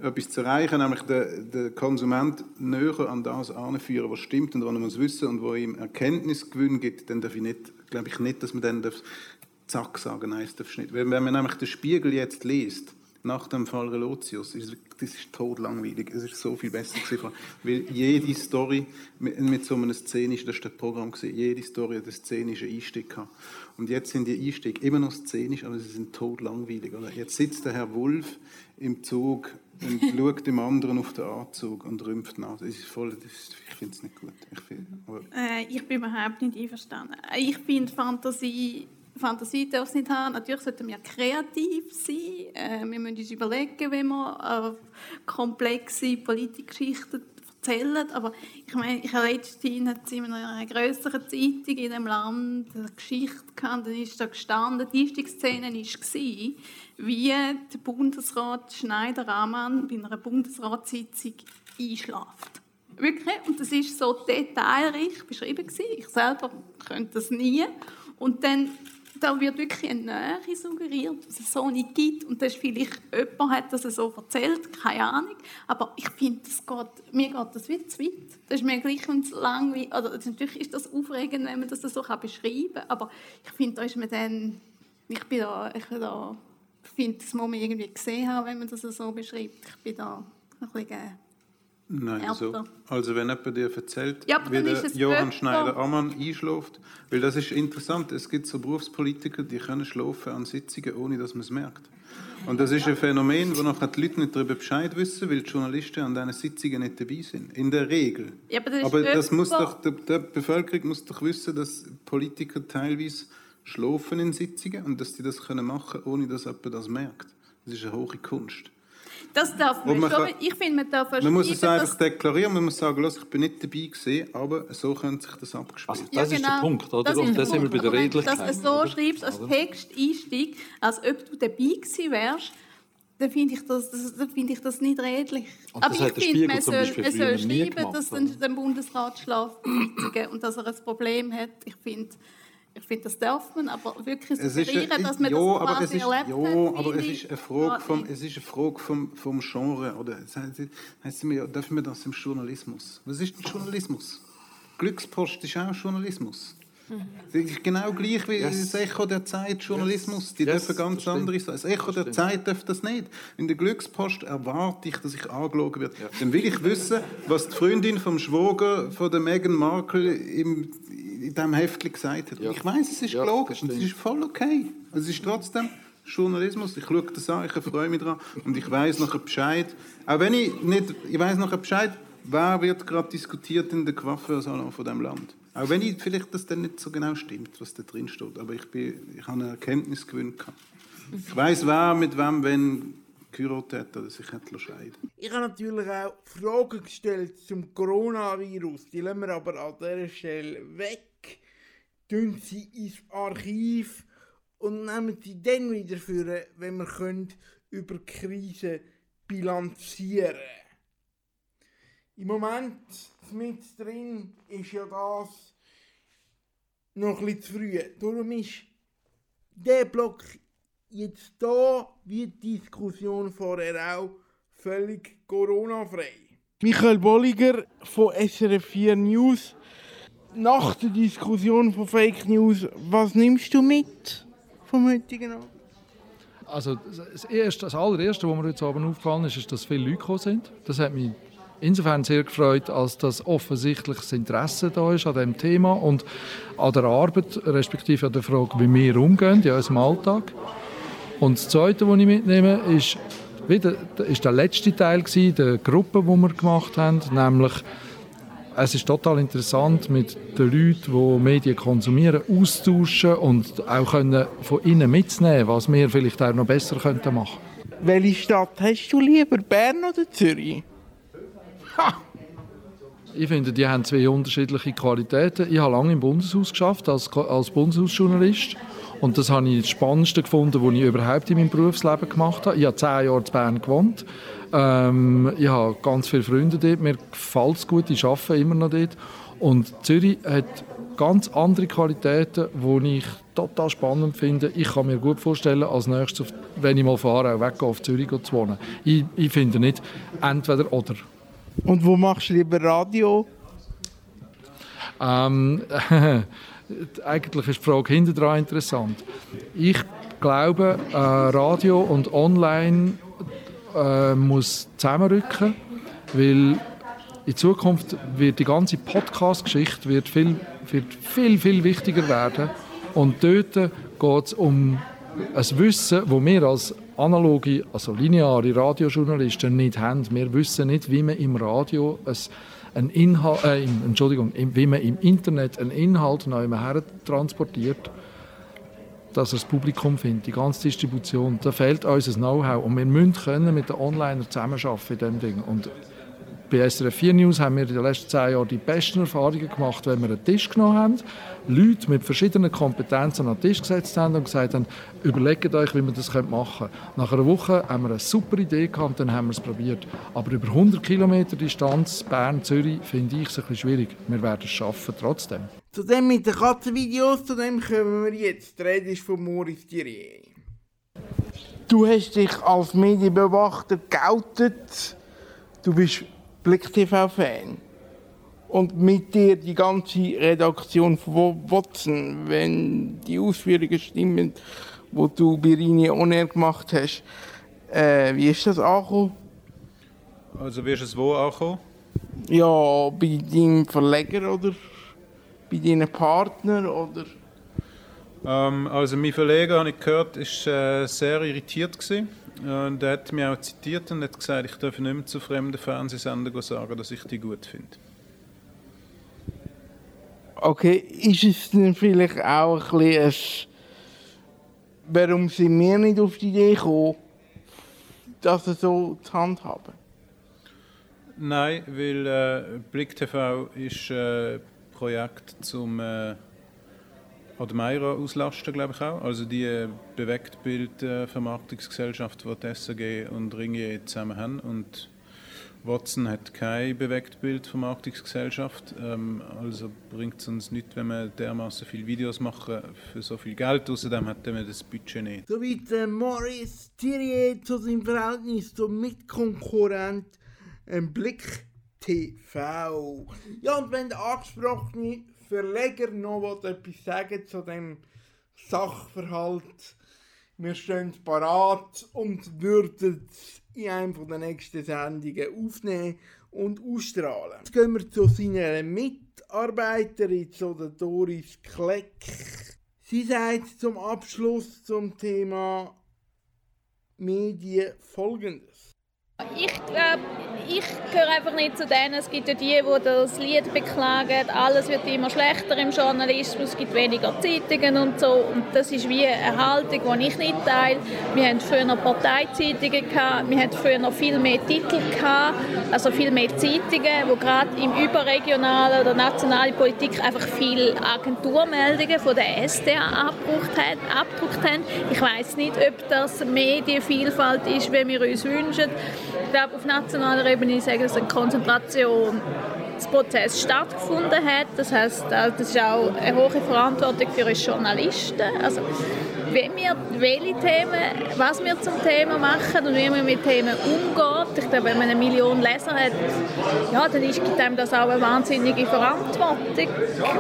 etwas zu erreichen, nämlich den, den Konsument näher an das anführen, was stimmt und was er muss wissen und wo ihm Erkenntnisgewinn gibt, dann darf ich nicht, glaube ich nicht, dass man dann darf, zack sagen, nein, das nicht. Wenn, wenn man nämlich den Spiegel jetzt liest, nach dem Fall Relotius, das ist totlangweilig. Es ist so viel besser gewesen, weil jede Story mit, mit so einem szenischen, das war das Programm gewesen, jede Story hat einen szenischen Einstieg gehabt. Und jetzt sind die Einstiege immer noch szenisch, aber sie sind totlangweilig. Oder? Jetzt sitzt der Herr Wulff im Zug und schaut dem anderen auf den Anzug und rümpft nach. Das ist voll, das ist, ich finde es nicht gut. Ich, find, äh, ich bin überhaupt nicht einverstanden. Ich finde Fantasie, Fantasie darf es nicht haben. Natürlich sollten wir kreativ sein. Äh, wir müssen uns überlegen, wie wir äh, komplexe Politikgeschichten erzählen. Aber ich meine, ich habe letztens in einer größeren Zeitung in dem Land eine Geschichte gehabt, dann ist da gestanden, die Einstiegsszene war, wie der Bundesrat Schneider-Amann bei einer Bundesratssitzung einschläft. Wirklich. Und das ist so detailreich beschrieben gewesen. Ich selber könnte das nie. Und dann da wird wirklich eine Nähe suggeriert, dass es so nicht gibt. Und das ist vielleicht, jemand hat das so erzählt, keine Ahnung. Aber ich finde, mir geht das viel zu weit. Das ist mir gleich und langweilig. Oder natürlich ist das aufregend, wenn man das so beschreiben kann. Aber ich finde, da ist man dann, ich bin da, ich bin da, finde, das muss man irgendwie gesehen haben, wenn man das so beschreibt. Ich bin da ein bisschen Nein, so. Also wenn jemand dir erzählt, ja, wie der Johann Schneider-Ammann einschläft, weil das ist interessant, es gibt so Berufspolitiker, die können schlafen an Sitzungen, ohne dass man es merkt. Und das ist ein Phänomen, wo nachher die Leute nicht darüber Bescheid wissen, weil die Journalisten an diesen Sitzungen nicht dabei sind. In der Regel. Ja, aber das, aber das muss doch, die, die Bevölkerung muss doch wissen, dass Politiker teilweise schlafen in Sitzungen und dass die das können machen, ohne dass jemand das merkt. Das ist eine hohe Kunst. Das darf man, man schon. ich finde, man darf Man muss es einfach deklarieren, man muss sagen, los, ich bin nicht dabei gewesen, aber so könnte sich das abgespielt. Also das ja, genau. ist der Punkt, oder? Das, das sind wir bei der Redlichkeit. Dass du so schreibst als Texteinstieg, als ob du dabei gewesen wärst, dann finde ich, das, das, find ich das nicht redlich. Und Aber ich finde, man soll, man soll schreiben, dass der Bundesrat schlaft und dass er ein Problem hat. Ich finde, ich finde, das darf man, aber wirklich suggerieren, dass man ja, das aber quasi es ist, erlebt Ja, hat, aber es ist eine Frage, vom, es ist eine Frage vom, vom Genre. Oder heißt mir, dürfen wir das im Journalismus? Was ist denn Journalismus? Glückspost ist auch Journalismus. Mhm. Genau gleich wie yes. das Echo der Zeit Journalismus. Die yes. dürfen ganz andere sein. Das Echo der Zeit darf das nicht. In der Glückspost erwarte ich, dass ich angelogen werde. Ja. Dann will ich wissen, was die Freundin vom Schwager von der Meghan Markle im in diesem Heftchen gesagt hat. Ja. Ich weiß, es ist ja, gelogen und es ist voll okay. Es ist trotzdem Journalismus. Ich schaue das an, ich freue mich daran und ich weiß nachher Bescheid. Auch wenn ich nicht, ich weiß nachher Bescheid, wer wird gerade diskutiert in der Coiffeursalon von dem Land. Auch wenn ich vielleicht das dann nicht so genau stimmt, was da drin steht, aber ich, bin, ich habe eine Erkenntnis gewöhnt. Ich weiß, wer mit wem wenn geheiratet hat oder sich hat scheiden Ich habe natürlich auch Fragen gestellt zum Coronavirus. Die lassen wir aber an dieser Stelle weg. Tun sie ins Archiv und nehmen sie dann wieder für, wenn wir können, über Krise bilanzieren Im Moment mit drin ist ja das noch ein bisschen zu früh. Darum ist der Block jetzt da wird die Diskussion vorher auch völlig Corona-frei. Michael Bolliger von SRF 4 News. Nach der Diskussion von Fake News, was nimmst du mit vom heutigen Abend? Also das, erste, das allererste, was mir heute Abend aufgefallen ist, ist, dass viele Leute gekommen sind. Das hat mich insofern sehr gefreut, als das offensichtlich das Interesse da ist an dem Thema und an der Arbeit, respektive an der Frage, wie wir umgehen in unserem Alltag. Und das Zweite, was ich mitnehme, ist, wieder, ist der letzte Teil gewesen, der Gruppe, die wir gemacht haben, nämlich es ist total interessant, mit den Leuten, die Medien konsumieren, austauschen und auch können von ihnen mitzunehmen, was wir vielleicht auch noch besser könnten machen Welche Stadt hast du lieber, Bern oder Zürich? Ich finde, die haben zwei unterschiedliche Qualitäten. Ich habe lange im Bundeshaus geschafft als, als Bundeshausjournalist und das habe ich das Spannendste gefunden, was ich überhaupt in meinem Berufsleben gemacht habe. Ich habe zehn Jahre in Bern gewohnt. Ähm, ich habe ganz viele Freunde dort. Mir gefällt es gut. Ich arbeite immer noch dort. Und Zürich hat ganz andere Qualitäten, die ich total spannend finde. Ich kann mir gut vorstellen, als nächstes, wenn ich mal fahre, auch weggehen, auf Zürich zu wohnen. Ich, ich finde nicht entweder oder. Und wo machst du lieber Radio? Ähm, eigentlich ist die Frage hinterher interessant. Ich glaube, äh, Radio und Online äh, muss zusammenrücken, weil in Zukunft wird die ganze Podcast-Geschichte wird viel, wird viel, viel wichtiger werden. Und dort geht es um ein Wissen, das wir als analoge, also lineare Radiojournalisten nicht haben. Wir wissen nicht, wie man im Radio ein, Inhalt, äh, Entschuldigung, wie man im Internet einen Inhalt neu her transportiert, dass er das Publikum findet, die ganze Distribution. Da fehlt uns ein Know-how und wir müssen können mit den Onlinern zusammenarbeiten in diesem Ding. Und bei SRF 4 News haben wir in den letzten zehn Jahren die besten Erfahrungen gemacht, wenn wir einen Tisch genommen haben, Leute mit verschiedenen Kompetenzen an den Tisch gesetzt haben und gesagt haben, überlegt euch, wie wir das machen können. Nach einer Woche haben wir eine super Idee gehabt und dann haben wir es probiert. Aber über 100 Kilometer Distanz, Bern, Zürich, finde ich es ein bisschen schwierig. Wir werden es schaffen, trotzdem. Zu dem mit den Katzenvideos, zu dem kommen wir jetzt. Die Rede ist von Maurice Thierry. Du hast dich als Medienbeobachter geoutet. Du bist Blick TV-Fan. Und mit dir die ganze Redaktion von Watson, wenn die Ausführungen stimmen, die du bei Rini On gemacht hast. Äh, wie ist das angekommen? Also wie ist es wo angekommen? Ja, bei deinem Verleger oder bei deinen Partner oder? Ähm, also mein Verleger, habe ich gehört, ist äh, sehr irritiert gewesen. Und er hat mich auch zitiert und hat gesagt, ich darf nicht mehr zu fremden Fernsehsendern sagen, dass ich die gut finde. Okay, ist es dann vielleicht auch ein bisschen ein warum sind wir nicht auf die Idee gekommen, das so zu handhaben? Nein, weil äh, Blick TV ist ein äh, Projekt zum äh, Admeira auslasten, glaube ich auch. Also die äh, Bewegtbild-Vermarktungsgesellschaft, die die SAG und Ringier zusammen haben. Und Watson hat keine Bewegtbildvermarktungsgesellschaft. Ähm, also bringt es uns nicht, wenn wir dermaßen viele Videos machen für so viel Geld. Außerdem hat wir das Budget nicht. Soweit äh, Maurice Thierry zu seinem Verhältnis zum Mitkonkurrent ähm, Blick TV. Ja, und wenn der angesprochene Verleger noch etwas sagen zu dem Sachverhalt, wir stehen parat und würden es in einem der nächsten Sendungen aufnehmen und ausstrahlen. Jetzt gehen wir zu seiner Mitarbeiterin, zu der Doris Kleck. Sie sagt zum Abschluss zum Thema Medien folgendes. Ich glaube, ich gehöre einfach nicht zu denen. Es gibt ja die, die das Lied beklagen, alles wird immer schlechter im Journalismus, es gibt weniger Zeitungen und so. Und das ist wie eine Haltung, die ich nicht teile. Wir hatten früher Parteizeitungen, gehabt, wir hatten früher viel mehr Titel, gehabt, also viel mehr Zeitungen, wo gerade im überregionalen oder nationalen Politik einfach viele Agenturmeldungen von der SDA abgedruckt haben. Ich weiß nicht, ob das Medienvielfalt ist, wie wir uns wünschen. Ich glaube, auf nationaler Ebene sagen, dass eine Konzentrationsprozess stattgefunden hat. Das heißt, das ist auch eine hohe Verantwortung für uns Journalisten. Also, wenn wir, welche Themen, was wir zum Thema machen und wie man mit Themen umgeht. Ich glaube, wenn man eine Million Leser hat, ja, dann ist, gibt einem das auch eine wahnsinnige Verantwortung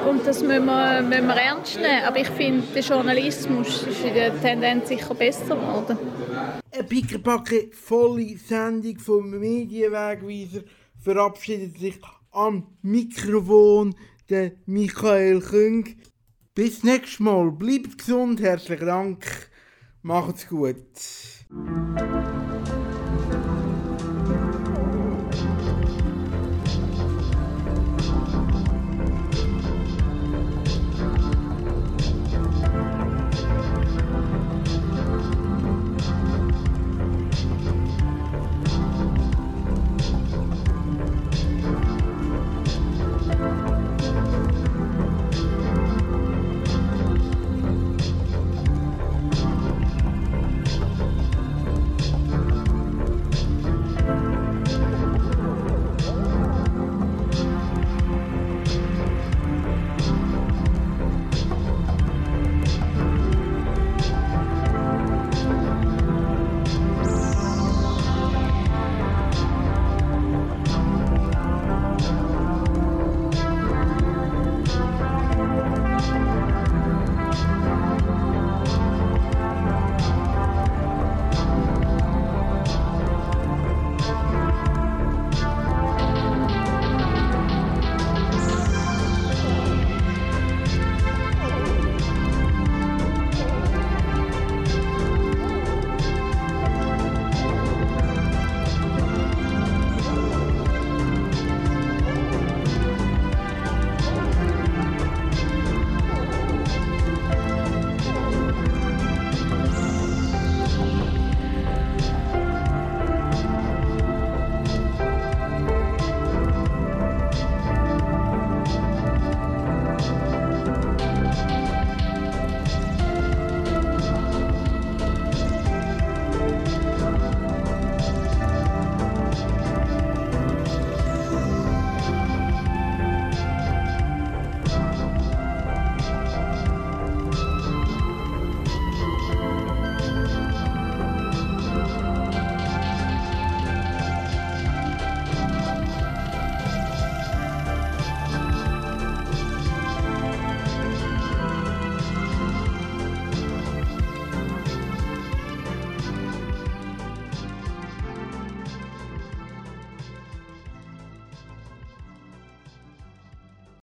und das müssen wir, müssen wir ernst nehmen. Aber ich finde, der Journalismus ist in der Tendenz sicher besser geworden. Eine pickepacke volle Sendung vom Medienwegweiser verabschiedet sich am Mikrofon der Michael Küng. Bis nächstes Mal. Bleibt gesund. Herzlichen Dank. Macht's gut.